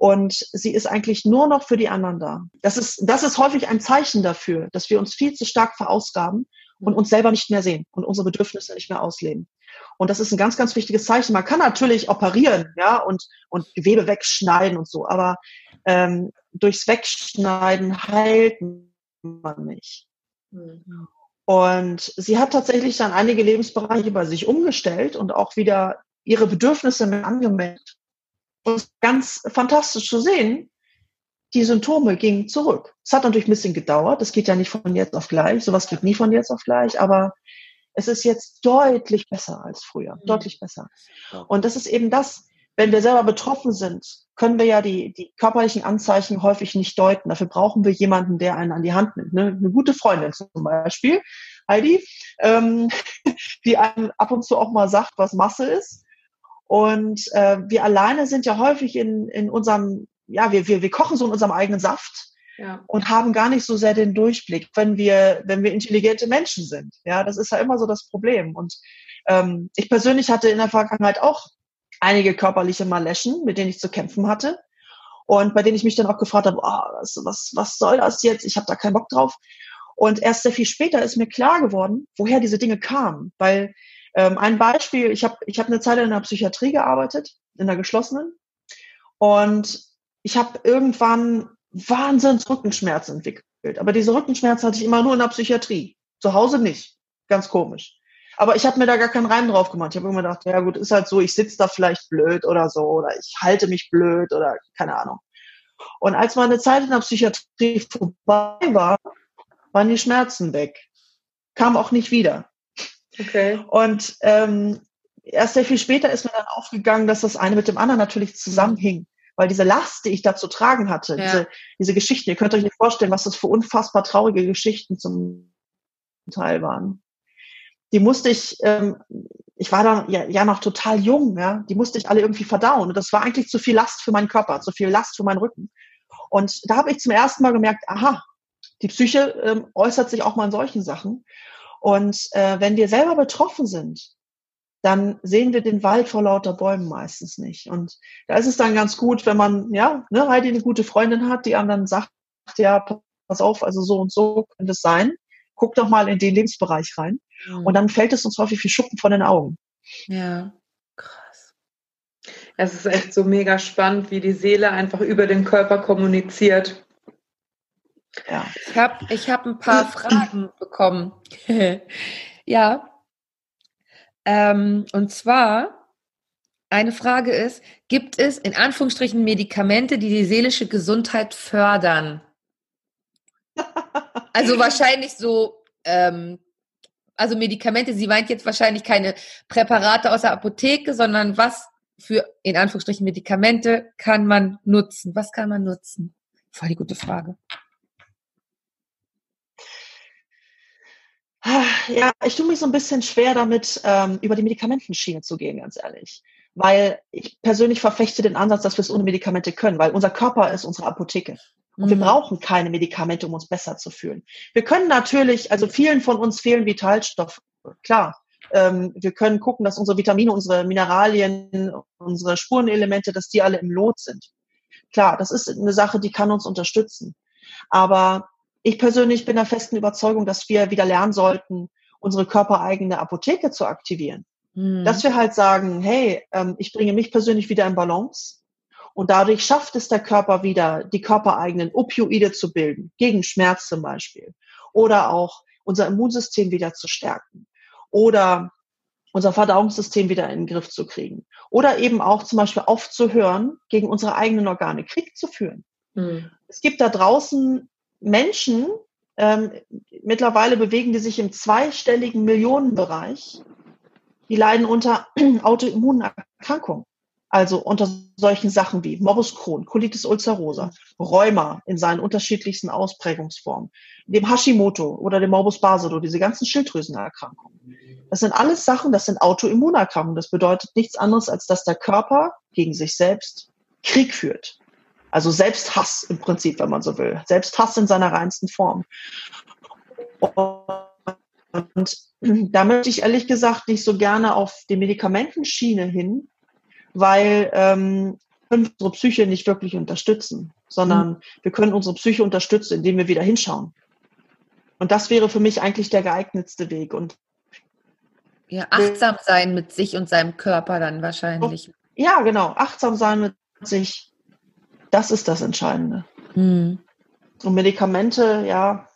und sie ist eigentlich nur noch für die anderen da. Das ist, das ist häufig ein Zeichen dafür, dass wir uns viel zu stark verausgaben und uns selber nicht mehr sehen und unsere Bedürfnisse nicht mehr ausleben. Und das ist ein ganz, ganz wichtiges Zeichen. Man kann natürlich operieren, ja, und, und Gewebe wegschneiden und so, aber ähm, durchs Wegschneiden heilt man nicht. Mhm. Und sie hat tatsächlich dann einige Lebensbereiche bei sich umgestellt und auch wieder ihre Bedürfnisse mit angemeldet. Und ganz fantastisch zu sehen, die Symptome gingen zurück. Es hat natürlich ein bisschen gedauert. Das geht ja nicht von jetzt auf gleich. Sowas geht nie von jetzt auf gleich. Aber es ist jetzt deutlich besser als früher. Mhm. Deutlich besser. Und das ist eben das, wenn wir selber betroffen sind, können wir ja die, die körperlichen Anzeichen häufig nicht deuten. Dafür brauchen wir jemanden, der einen an die Hand nimmt. Ne? Eine gute Freundin zum Beispiel, Heidi, ähm, die einem ab und zu auch mal sagt, was Masse ist. Und äh, wir alleine sind ja häufig in, in unserem, ja, wir, wir, wir kochen so in unserem eigenen Saft ja. und haben gar nicht so sehr den Durchblick, wenn wir, wenn wir intelligente Menschen sind. Ja, das ist ja immer so das Problem. Und ähm, ich persönlich hatte in der Vergangenheit auch einige körperliche Maleschen, mit denen ich zu kämpfen hatte. Und bei denen ich mich dann auch gefragt habe, oh, was, was, was soll das jetzt? Ich habe da keinen Bock drauf. Und erst sehr viel später ist mir klar geworden, woher diese Dinge kamen. Weil ähm, ein Beispiel, ich habe ich hab eine Zeit in der Psychiatrie gearbeitet, in der geschlossenen. Und ich habe irgendwann Wahnsinns Rückenschmerzen entwickelt. Aber diese Rückenschmerzen hatte ich immer nur in der Psychiatrie. Zu Hause nicht. Ganz komisch. Aber ich habe mir da gar keinen Reim drauf gemacht. Ich habe immer gedacht, ja gut, ist halt so, ich sitze da vielleicht blöd oder so oder ich halte mich blöd oder keine Ahnung. Und als meine Zeit in der Psychiatrie vorbei war, waren die Schmerzen weg. Kam auch nicht wieder. Okay. Und ähm, erst sehr viel später ist mir dann aufgegangen, dass das eine mit dem anderen natürlich zusammenhing. Weil diese Last, die ich da zu tragen hatte, Ja. diese, diese Geschichten, ihr könnt euch nicht vorstellen, was das für unfassbar traurige Geschichten zum Teil waren. Die musste ich, ähm, ich war da ja, ja noch total jung, ja, die musste ich alle irgendwie verdauen. Und das war eigentlich zu viel Last für meinen Körper, zu viel Last für meinen Rücken. Und da habe ich zum ersten Mal gemerkt, aha, die Psyche ähm, äußert sich auch mal in solchen Sachen. Und äh, wenn wir selber betroffen sind, dann sehen wir den Wald vor lauter Bäumen meistens nicht. Und da ist es dann ganz gut, wenn man, ja, ne, Heidi eine gute Freundin hat, die dann sagt, ja, pass auf, also so und so könnte es sein. Guck doch mal in den Lebensbereich rein. Und dann fällt es uns häufig wie Schuppen von den Augen. Ja, krass. Es ist echt so mega spannend, wie die Seele einfach über den Körper kommuniziert. Ja. Ich habe ich hab ein paar Fragen bekommen. ja. Ähm, und zwar, eine Frage ist, gibt es in Anführungsstrichen Medikamente, die die seelische Gesundheit fördern? Also wahrscheinlich so, ähm, also Medikamente, sie meint jetzt wahrscheinlich keine Präparate aus der Apotheke, sondern was für, in Anführungsstrichen, Medikamente kann man nutzen? Was kann man nutzen? Voll die gute Frage. Ja, ich tue mich so ein bisschen schwer damit, ähm, über die Medikamentenschiene zu gehen, ganz ehrlich. Weil ich persönlich verfechte den Ansatz, dass wir es ohne Medikamente können, weil unser Körper ist unsere Apotheke. Und wir Mhm. brauchen keine Medikamente, um uns besser zu fühlen. Wir können natürlich, also vielen von uns fehlen Vitalstoffe, klar. Ähm, wir können gucken, dass unsere Vitamine, unsere Mineralien, unsere Spurenelemente, dass die alle im Lot sind. Klar, das ist eine Sache, die kann uns unterstützen. Aber ich persönlich bin der festen Überzeugung, dass wir wieder lernen sollten, unsere körpereigene Apotheke zu aktivieren. Mhm. Dass wir halt sagen, hey, ähm, ich bringe mich persönlich wieder in Balance und dadurch schafft es der Körper wieder, die körpereigenen Opioide zu bilden, gegen Schmerz zum Beispiel. Oder auch unser Immunsystem wieder zu stärken. Oder unser Verdauungssystem wieder in den Griff zu kriegen. Oder eben auch zum Beispiel aufzuhören, gegen unsere eigenen Organe Krieg zu führen. Hm. Es gibt da draußen Menschen, ähm, mittlerweile bewegen die sich im zweistelligen Millionenbereich, die leiden unter Autoimmunerkrankungen. Also unter solchen Sachen wie Morbus Crohn, Colitis ulcerosa, Rheuma in seinen unterschiedlichsten Ausprägungsformen, dem Hashimoto oder dem Morbus Basedow, diese ganzen Schilddrüsenerkrankungen. Das sind alles Sachen, das sind Autoimmunerkrankungen. Das bedeutet nichts anderes, als dass der Körper gegen sich selbst Krieg führt. Also Selbsthass im Prinzip, wenn man so will. Selbsthass in seiner reinsten Form. Und da möchte ich ehrlich gesagt nicht so gerne auf die Medikamentenschiene hin, weil ähm, unsere Psyche nicht wirklich unterstützen, sondern wir können unsere Psyche unterstützen, indem wir wieder hinschauen. Und das wäre für mich eigentlich der geeignetste Weg. Und Ja, achtsam sein mit sich und seinem Körper dann wahrscheinlich. ja, genau, achtsam sein mit sich, das ist das Entscheidende. Mhm. Und Medikamente, ja,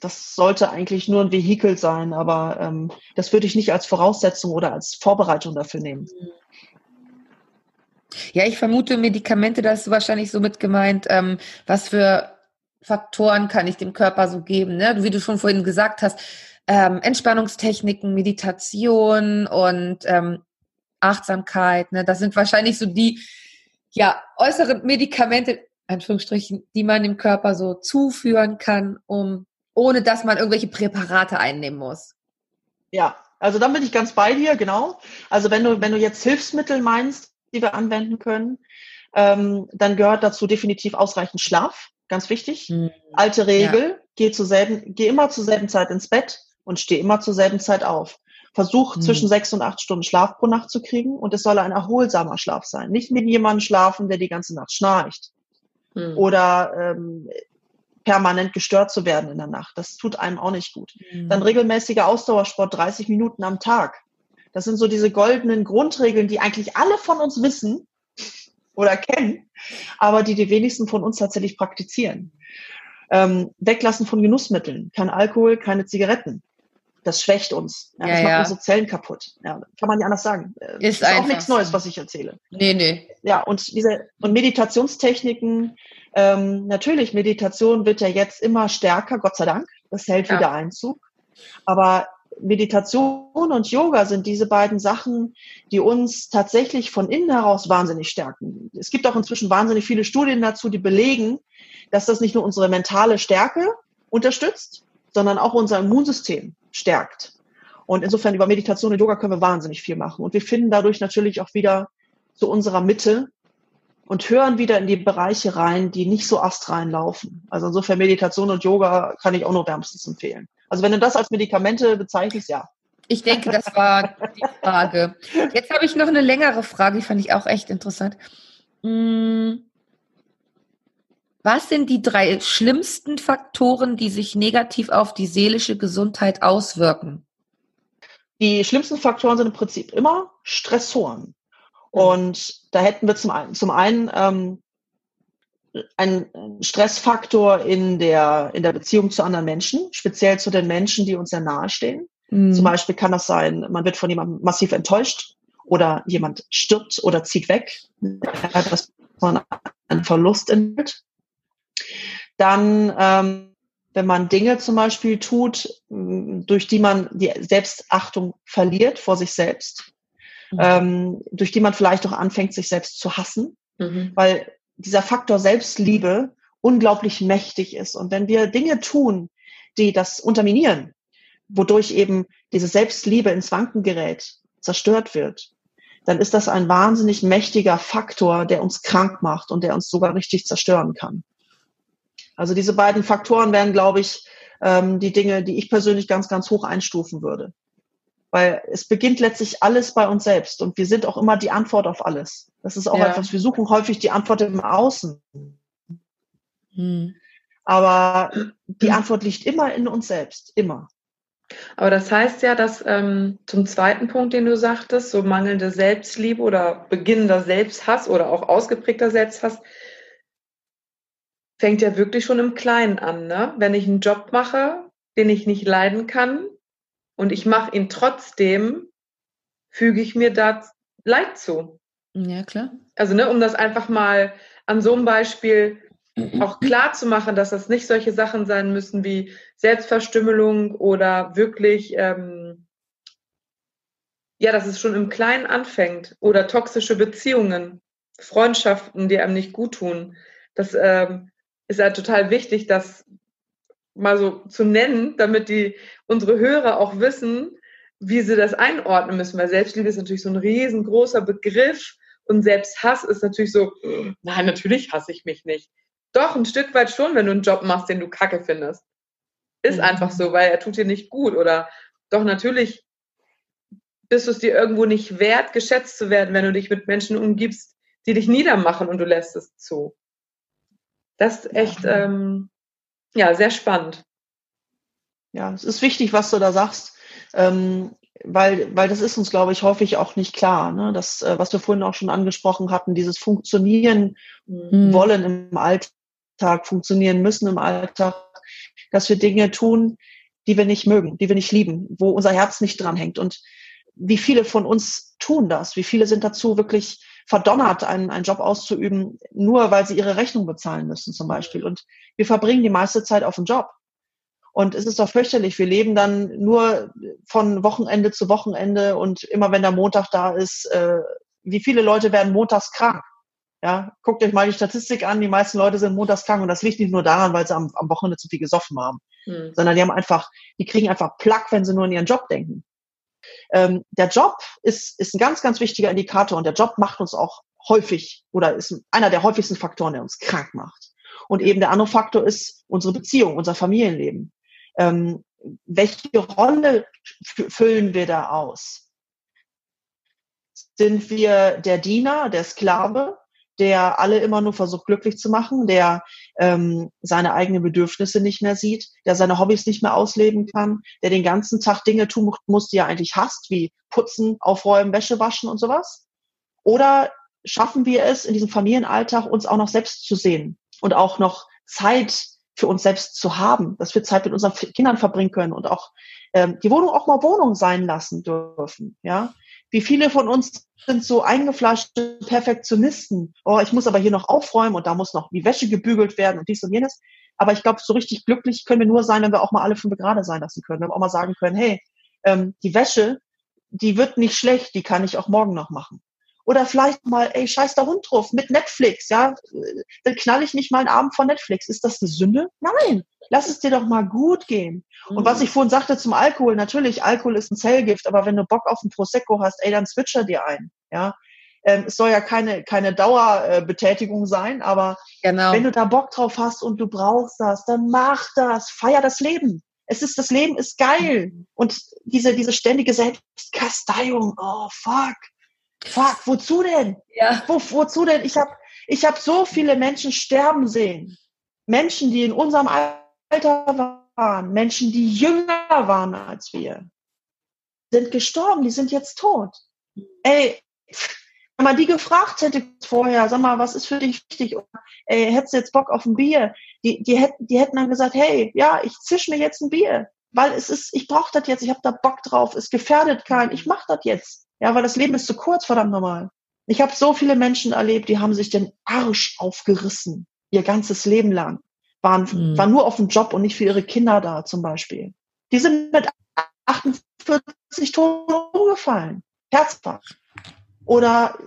das sollte eigentlich nur ein Vehikel sein, aber ähm, das würde ich nicht als Voraussetzung oder als Vorbereitung dafür nehmen. Ja, ich vermute Medikamente, das ist wahrscheinlich so mit gemeint, ähm, was für Faktoren kann ich dem Körper so geben, ne? Wie du schon vorhin gesagt hast, ähm, Entspannungstechniken, Meditation und ähm, Achtsamkeit, ne? Das sind wahrscheinlich so die ja, äußeren Medikamente, Anführungsstrichen, die man dem Körper so zuführen kann, um ohne dass man irgendwelche Präparate einnehmen muss. Ja, also dann bin ich ganz bei dir, genau. Also wenn du, wenn du jetzt Hilfsmittel meinst, die wir anwenden können, ähm, dann gehört dazu definitiv ausreichend Schlaf, ganz wichtig. Alte Regel, geh, zur selben, geh immer zur selben Zeit ins Bett und steh immer zur selben Zeit auf. Versuch Mhm. zwischen sechs und acht Stunden Schlaf pro Nacht zu kriegen und es soll ein erholsamer Schlaf sein. Nicht mit jemandem schlafen, der die ganze Nacht schnarcht Hm. oder ähm, permanent gestört zu werden in der Nacht. Das tut einem auch nicht gut. Mhm. Dann regelmäßiger Ausdauersport, 30 Minuten am Tag. Das sind so diese goldenen Grundregeln, die eigentlich alle von uns wissen, oder kennen, aber die die wenigsten von uns tatsächlich praktizieren. Ähm, weglassen von Genussmitteln, kein Alkohol, keine Zigaretten. Das schwächt uns. Ja, das Ja, macht ja. unsere Zellen kaputt. Ja, kann man nicht anders sagen. Äh, Ist auch einfach nichts. Neues, was ich erzähle. Nee, nee. Ja, und diese und Meditationstechniken, ähm, natürlich, Meditation wird ja jetzt immer stärker, Gott sei Dank. Das hält Ja. wieder Einzug. Aber Meditation und Yoga sind diese beiden Sachen, die uns tatsächlich von innen heraus wahnsinnig stärken. Es gibt auch inzwischen wahnsinnig viele Studien dazu, die belegen, dass das nicht nur unsere mentale Stärke unterstützt, sondern auch unser Immunsystem stärkt. Und insofern über Meditation und Yoga können wir wahnsinnig viel machen. Und wir finden dadurch natürlich auch wieder zu unserer Mitte und hören wieder in die Bereiche rein, die nicht so astrein laufen. Also insofern Meditation und Yoga kann ich auch nur wärmstens empfehlen. Also wenn du das als Medikamente bezeichnest, ja. Ich denke, das war die Frage. Jetzt habe ich noch eine längere Frage, die fand ich auch echt interessant. Hm, Was sind die drei schlimmsten Faktoren, die sich negativ auf die seelische Gesundheit auswirken? Die schlimmsten Faktoren sind im Prinzip immer Stressoren. Und da hätten wir zum einen, zum einen ähm, einen Stressfaktor in der, in der Beziehung zu anderen Menschen, speziell zu den Menschen, die uns sehr nahe stehen. Mhm. Zum Beispiel kann das sein, man wird von jemandem massiv enttäuscht oder jemand stirbt oder zieht weg, dass man einen Verlust entwickelt. Dann, ähm, wenn man Dinge zum Beispiel tut, durch die man die Selbstachtung verliert vor sich selbst, Mhm. ähm, durch die man vielleicht auch anfängt, sich selbst zu hassen, Mhm. weil dieser Faktor Selbstliebe unglaublich mächtig ist. Und wenn wir Dinge tun, die das unterminieren, wodurch eben diese Selbstliebe ins Wanken gerät, zerstört wird, dann ist das ein wahnsinnig mächtiger Faktor, der uns krank macht und der uns sogar richtig zerstören kann. Also diese beiden Faktoren wären, glaube ich, ähm, die Dinge, die ich persönlich ganz, ganz hoch einstufen würde. Weil es beginnt letztlich alles bei uns selbst und wir sind auch immer die Antwort auf alles. Das ist auch Ja. etwas, wir suchen häufig die Antwort im Außen. Hm. Aber die Antwort liegt immer in uns selbst, immer. Aber das heißt ja, dass ähm, zum zweiten Punkt, den du sagtest, so mangelnde Selbstliebe oder beginnender Selbsthass oder auch ausgeprägter Selbsthass, fängt ja wirklich schon im Kleinen an. Ne? Wenn ich einen Job mache, den ich nicht leiden kann und ich mache ihn trotzdem, füge ich mir da Leid zu. Ja, klar. Also, ne, um das einfach mal an so einem Beispiel auch klar zu machen, dass das nicht solche Sachen sein müssen wie Selbstverstümmelung oder wirklich, ähm, ja, dass es schon im Kleinen anfängt oder toxische Beziehungen, Freundschaften, die einem nicht gut tun. Das ähm, ist ja total wichtig, das mal so zu nennen, damit die unsere Hörer auch wissen, wie sie das einordnen müssen. Weil Selbstliebe ist natürlich so ein riesengroßer Begriff und Selbsthass ist natürlich so, nein, natürlich hasse ich mich nicht. Doch, ein Stück weit schon, wenn du einen Job machst, den du kacke findest. Ist Mhm. einfach so, weil er tut dir nicht gut. Oder doch, natürlich bist du es dir irgendwo nicht wert, geschätzt zu werden, wenn du dich mit Menschen umgibst, die dich niedermachen und du lässt es zu. Das ist echt, ähm, ja, sehr spannend. Ja, es ist wichtig, was du da sagst, ähm, weil, weil das ist uns, glaube ich, häufig auch nicht klar. Ne? Das, äh, was wir vorhin auch schon angesprochen hatten, dieses Funktionieren Mhm. wollen im Alltag, funktionieren müssen im Alltag, dass wir Dinge tun, die wir nicht mögen, die wir nicht lieben, wo unser Herz nicht dran hängt. Und wie viele von uns tun das? Wie viele sind dazu wirklich verdonnert, einen, einen Job auszuüben, nur weil sie ihre Rechnung bezahlen müssen zum Beispiel. Und wir verbringen die meiste Zeit auf dem Job. Und es ist doch fürchterlich. Wir leben dann nur von Wochenende zu Wochenende und immer wenn der Montag da ist, äh, wie viele Leute werden montags krank? Ja, guckt euch mal die Statistik an. Die meisten Leute sind montags krank und das liegt nicht nur daran, weil sie am, am Wochenende zu viel gesoffen haben, Hm. sondern die haben einfach, die kriegen einfach Plack, wenn sie nur an ihren Job denken. Ähm, der Job ist, ist ein ganz, ganz wichtiger Indikator und der Job macht uns auch häufig oder ist einer der häufigsten Faktoren, der uns krank macht. Und eben der andere Faktor ist unsere Beziehung, unser Familienleben. Ähm, welche Rolle füllen wir da aus? Sind wir der Diener, der Sklave, der alle immer nur versucht glücklich zu machen, der ähm, seine eigenen Bedürfnisse nicht mehr sieht, der seine Hobbys nicht mehr ausleben kann, der den ganzen Tag Dinge tun muss, die er eigentlich hasst, wie putzen, aufräumen, Wäsche waschen und sowas? Oder schaffen wir es in diesem Familienalltag, uns auch noch selbst zu sehen und auch noch Zeit für uns selbst zu haben, dass wir Zeit mit unseren Kindern verbringen können und auch ähm, die Wohnung auch mal Wohnung sein lassen dürfen. Ja, wie viele von uns sind so eingefleischte Perfektionisten. Oh, ich muss aber hier noch aufräumen und da muss noch die Wäsche gebügelt werden und dies und jenes. Aber ich glaube, so richtig glücklich können wir nur sein, wenn wir auch mal alle fünf gerade sein lassen können. Wenn wir auch mal sagen können, hey, ähm, die Wäsche, die wird nicht schlecht, die kann ich auch morgen noch machen. Oder vielleicht mal, ey, scheiß der Hund drauf, mit Netflix, ja. Dann knall ich nicht mal einen Abend von Netflix. Ist das eine Sünde? Nein. Lass es dir doch mal gut gehen. Mhm. Und was ich vorhin sagte zum Alkohol, natürlich, Alkohol ist ein Zellgift, aber wenn du Bock auf ein Prosecco hast, ey, dann switcher dir ein, ja. Ähm, es soll ja keine, keine Dauerbetätigung sein, aber genau. wenn du da Bock drauf hast und du brauchst das, dann mach das, feier das Leben. Es ist, das Leben ist geil. Und diese, diese ständige Selbstkasteiung, oh fuck, Fuck, wozu denn? Ja. Wo, wozu denn? Ich habe ich hab so viele Menschen sterben sehen. Menschen, die in unserem Alter waren, Menschen, die jünger waren als wir, sind gestorben, die sind jetzt tot. Ey, wenn man die gefragt hätte vorher, sag mal, was ist für dich wichtig? ey, hättest du jetzt Bock auf ein Bier? Die, die, hätten, die hätten dann gesagt, hey, ja, ich zisch mir jetzt ein Bier, weil es ist, ich brauche das jetzt, ich habe da Bock drauf, es gefährdet keinen, ich mach das jetzt. Ja, weil das Leben ist zu kurz, verdammt normal. Ich habe so viele Menschen erlebt, die haben sich den Arsch aufgerissen, ihr ganzes Leben lang. Waren, mhm. waren nur auf dem Job und nicht für ihre Kinder da, zum Beispiel. Die sind mit 48 Tonnen umgefallen. Herzfach. Oder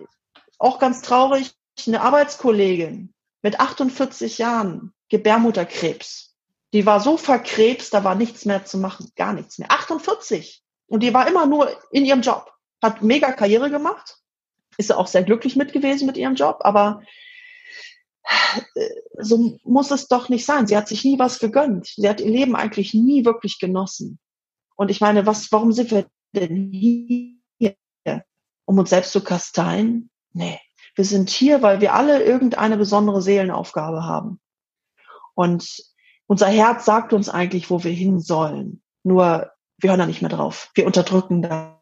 auch ganz traurig, eine Arbeitskollegin mit 48 Jahren, Gebärmutterkrebs. Die war so verkrebst, da war nichts mehr zu machen. Gar nichts mehr. 48. Und die war immer nur in ihrem Job hat mega Karriere gemacht, ist auch sehr glücklich mit gewesen mit ihrem Job, aber äh, so muss es doch nicht sein. Sie hat sich nie was gegönnt. Sie hat ihr Leben eigentlich nie wirklich genossen. Und ich meine, was, warum sind wir denn hier? Um uns selbst zu kasteien? Nee. Wir sind hier, weil wir alle irgendeine besondere Seelenaufgabe haben. Und unser Herz sagt uns eigentlich, wo wir hin sollen. Nur wir hören da nicht mehr drauf. Wir unterdrücken da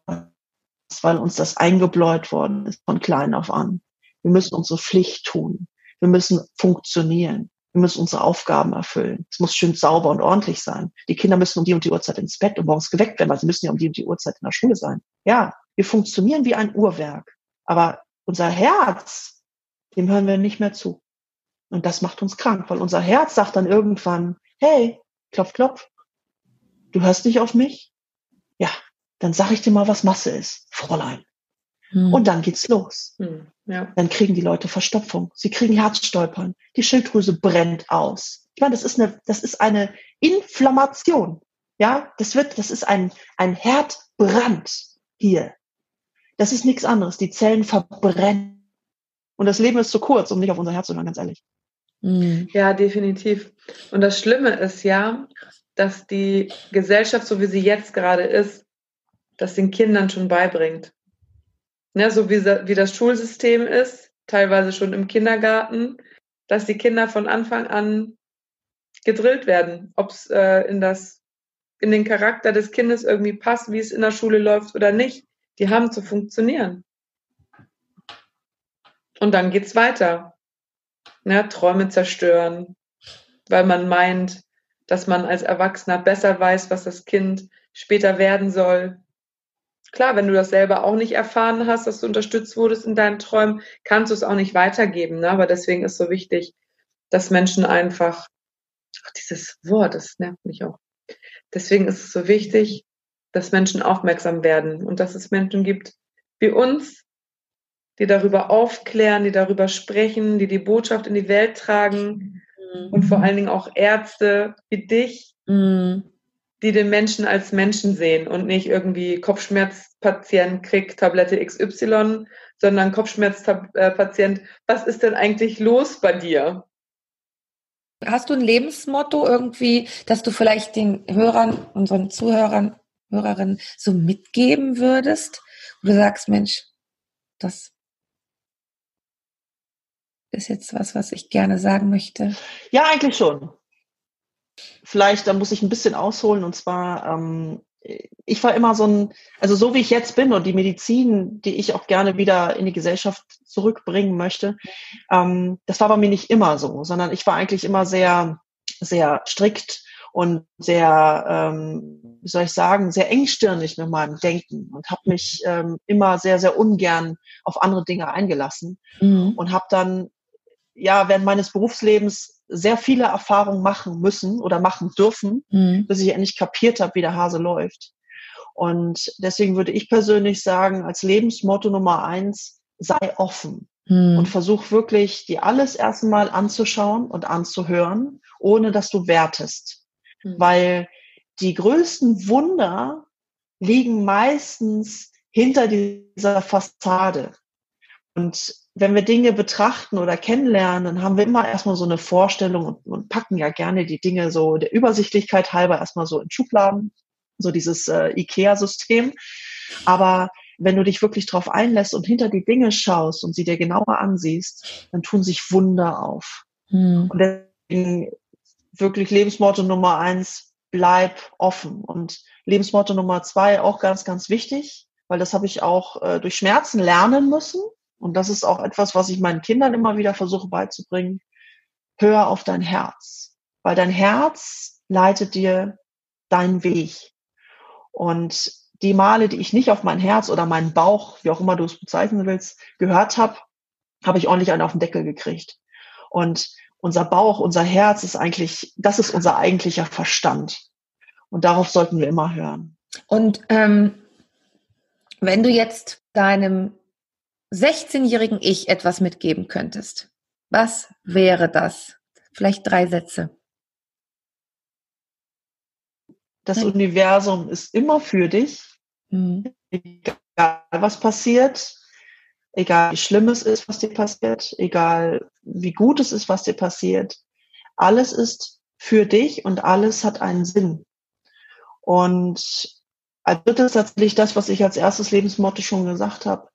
weil uns das eingebläut worden ist von klein auf an. Wir müssen unsere Pflicht tun. Wir müssen funktionieren. Wir müssen unsere Aufgaben erfüllen. Es muss schön sauber und ordentlich sein. Die Kinder müssen um die und die Uhrzeit ins Bett und morgens geweckt werden, weil sie müssen ja um die und die Uhrzeit in der Schule sein. Ja, wir funktionieren wie ein Uhrwerk. Aber unser Herz, dem hören wir nicht mehr zu. Und das macht uns krank, weil unser Herz sagt dann irgendwann, hey, klopf, klopf, du hörst nicht auf mich? Dann sag ich dir mal, was Masse ist, Fräulein. Hm. Und dann geht's los. Hm, ja. Dann kriegen die Leute Verstopfung, sie kriegen Herzstolpern, die Schilddrüse brennt aus. Ich meine, das ist eine, das ist eine Inflammation. Ja, das wird, das ist ein, ein Herdbrand hier. Das ist nichts anderes. Die Zellen verbrennen. Und das Leben ist zu kurz, um nicht auf unser Herz zu hören, ganz ehrlich. Hm. Ja, definitiv. Und das Schlimme ist ja, dass die Gesellschaft, so wie sie jetzt gerade ist, das den Kindern schon beibringt. Ja, so wie, wie das Schulsystem ist, teilweise schon im Kindergarten, dass die Kinder von Anfang an gedrillt werden, ob es äh, in das in den Charakter des Kindes irgendwie passt, wie es in der Schule läuft oder nicht. Die haben zu funktionieren. Und dann geht's weiter. Ja, Träume zerstören, weil man meint, dass man als Erwachsener besser weiß, was das Kind später werden soll klar, wenn du das selber auch nicht erfahren hast, dass du unterstützt wurdest in deinen Träumen, kannst du es auch nicht weitergeben. Ne? Aber deswegen ist so wichtig, dass Menschen einfach, ach, dieses Wort, das nervt mich auch. Deswegen ist es so wichtig, dass Menschen aufmerksam werden und dass es Menschen gibt wie uns, die darüber aufklären, die darüber sprechen, die die Botschaft in die Welt tragen mhm. und vor allen Dingen auch Ärzte wie dich, mhm die den Menschen als Menschen sehen und nicht irgendwie Kopfschmerzpatient kriegt Tablette XY, sondern Kopfschmerzpatient, was ist denn eigentlich los bei dir? Hast du ein Lebensmotto irgendwie, dass du vielleicht den Hörern, unseren Zuhörern, Hörerinnen so mitgeben würdest? Wo du sagst, Mensch, das ist jetzt was, was ich gerne sagen möchte. Ja, eigentlich schon. Vielleicht, da muss ich ein bisschen ausholen. Und zwar, ähm, ich war immer so ein, also so wie ich jetzt bin und die Medizin, die ich auch gerne wieder in die Gesellschaft zurückbringen möchte, ähm, das war bei mir nicht immer so, sondern ich war eigentlich immer sehr, sehr strikt und sehr, ähm, wie soll ich sagen, sehr engstirnig mit meinem Denken und habe mich ähm, immer sehr, sehr ungern auf andere Dinge eingelassen mhm. und habe dann ja während meines Berufslebens sehr viele Erfahrungen machen müssen oder machen dürfen, mhm. bis ich endlich kapiert habe, wie der Hase läuft. Und deswegen würde ich persönlich sagen, als Lebensmotto Nummer eins, sei offen mhm. und versuch wirklich, dir alles erstmal anzuschauen und anzuhören, ohne dass du wertest. Mhm. Weil die größten Wunder liegen meistens hinter dieser Fassade. Und wenn wir Dinge betrachten oder kennenlernen, dann haben wir immer erstmal so eine Vorstellung und, und packen ja gerne die Dinge so der Übersichtlichkeit halber erstmal so in Schubladen, so dieses äh, IKEA-System. Aber wenn du dich wirklich darauf einlässt und hinter die Dinge schaust und sie dir genauer ansiehst, dann tun sich Wunder auf. Hm. Und deswegen wirklich Lebensmotto Nummer eins, bleib offen. Und Lebensmotto Nummer zwei, auch ganz, ganz wichtig, weil das habe ich auch äh, durch Schmerzen lernen müssen. Und das ist auch etwas, was ich meinen Kindern immer wieder versuche beizubringen. Hör auf dein Herz, weil dein Herz leitet dir deinen Weg. Und die Male, die ich nicht auf mein Herz oder meinen Bauch, wie auch immer du es bezeichnen willst, gehört habe, habe ich ordentlich einen auf den Deckel gekriegt. Und unser Bauch, unser Herz ist eigentlich, das ist unser eigentlicher Verstand. Und darauf sollten wir immer hören. Und ähm, wenn du jetzt deinem 16-jährigen Ich etwas mitgeben könntest, was wäre das? Vielleicht drei Sätze. Das. Universum ist immer für dich, mhm. egal was passiert, egal wie schlimm es ist, was dir passiert, egal wie gut es ist, was dir passiert. Alles ist für dich und alles hat einen Sinn. Und als drittes tatsächlich das, was ich als erstes Lebensmotto schon gesagt habe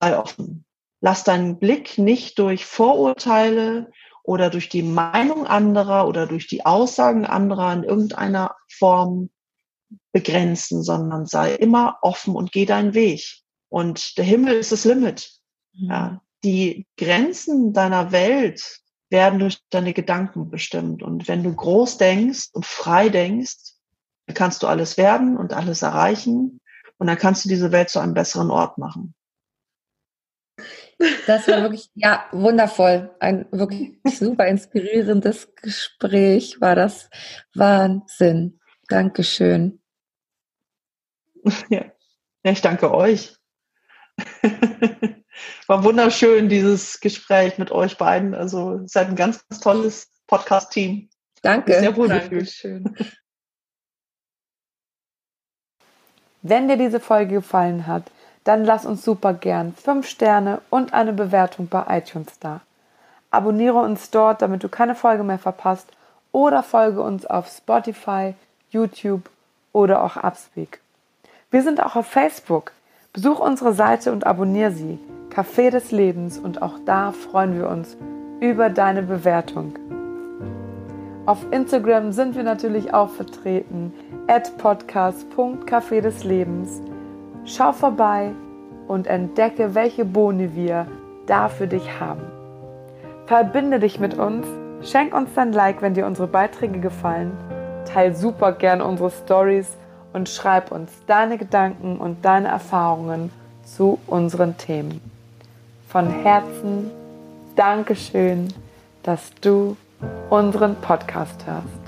offen. Lass deinen Blick nicht durch Vorurteile oder durch die Meinung anderer oder durch die Aussagen anderer in irgendeiner Form begrenzen, sondern sei immer offen und geh deinen Weg. Und der Himmel ist das Limit. Mhm. Ja, die Grenzen deiner Welt werden durch deine Gedanken bestimmt. Und wenn du groß denkst und frei denkst, dann kannst du alles werden und alles erreichen. Und dann kannst du diese Welt zu einem besseren Ort machen. Das war wirklich, ja, wundervoll. Ein wirklich super inspirierendes Gespräch war das. Wahnsinn. Dankeschön. Ja, ja ich danke euch. War wunderschön, dieses Gespräch mit euch beiden. Also, ihr seid ein ganz, ganz tolles Podcast-Team. Danke. Sehr wohl Dankeschön. Wenn dir diese Folge gefallen hat, dann lass uns super gern 5 Sterne und eine Bewertung bei iTunes da. Abonniere uns dort, damit du keine Folge mehr verpasst oder folge uns auf Spotify, YouTube oder auch Upspeak. Wir sind auch auf Facebook. Besuch unsere Seite und abonniere sie. Café des Lebens und auch da freuen wir uns über deine Bewertung. Auf Instagram sind wir natürlich auch vertreten at podcast.café des Lebens. Schau vorbei und entdecke, welche Boni wir da für dich haben. Verbinde dich mit uns, schenk uns dein Like, wenn dir unsere Beiträge gefallen, teil super gern unsere Stories und schreib uns deine Gedanken und deine Erfahrungen zu unseren Themen. Von Herzen Dankeschön, dass du unseren Podcast hörst.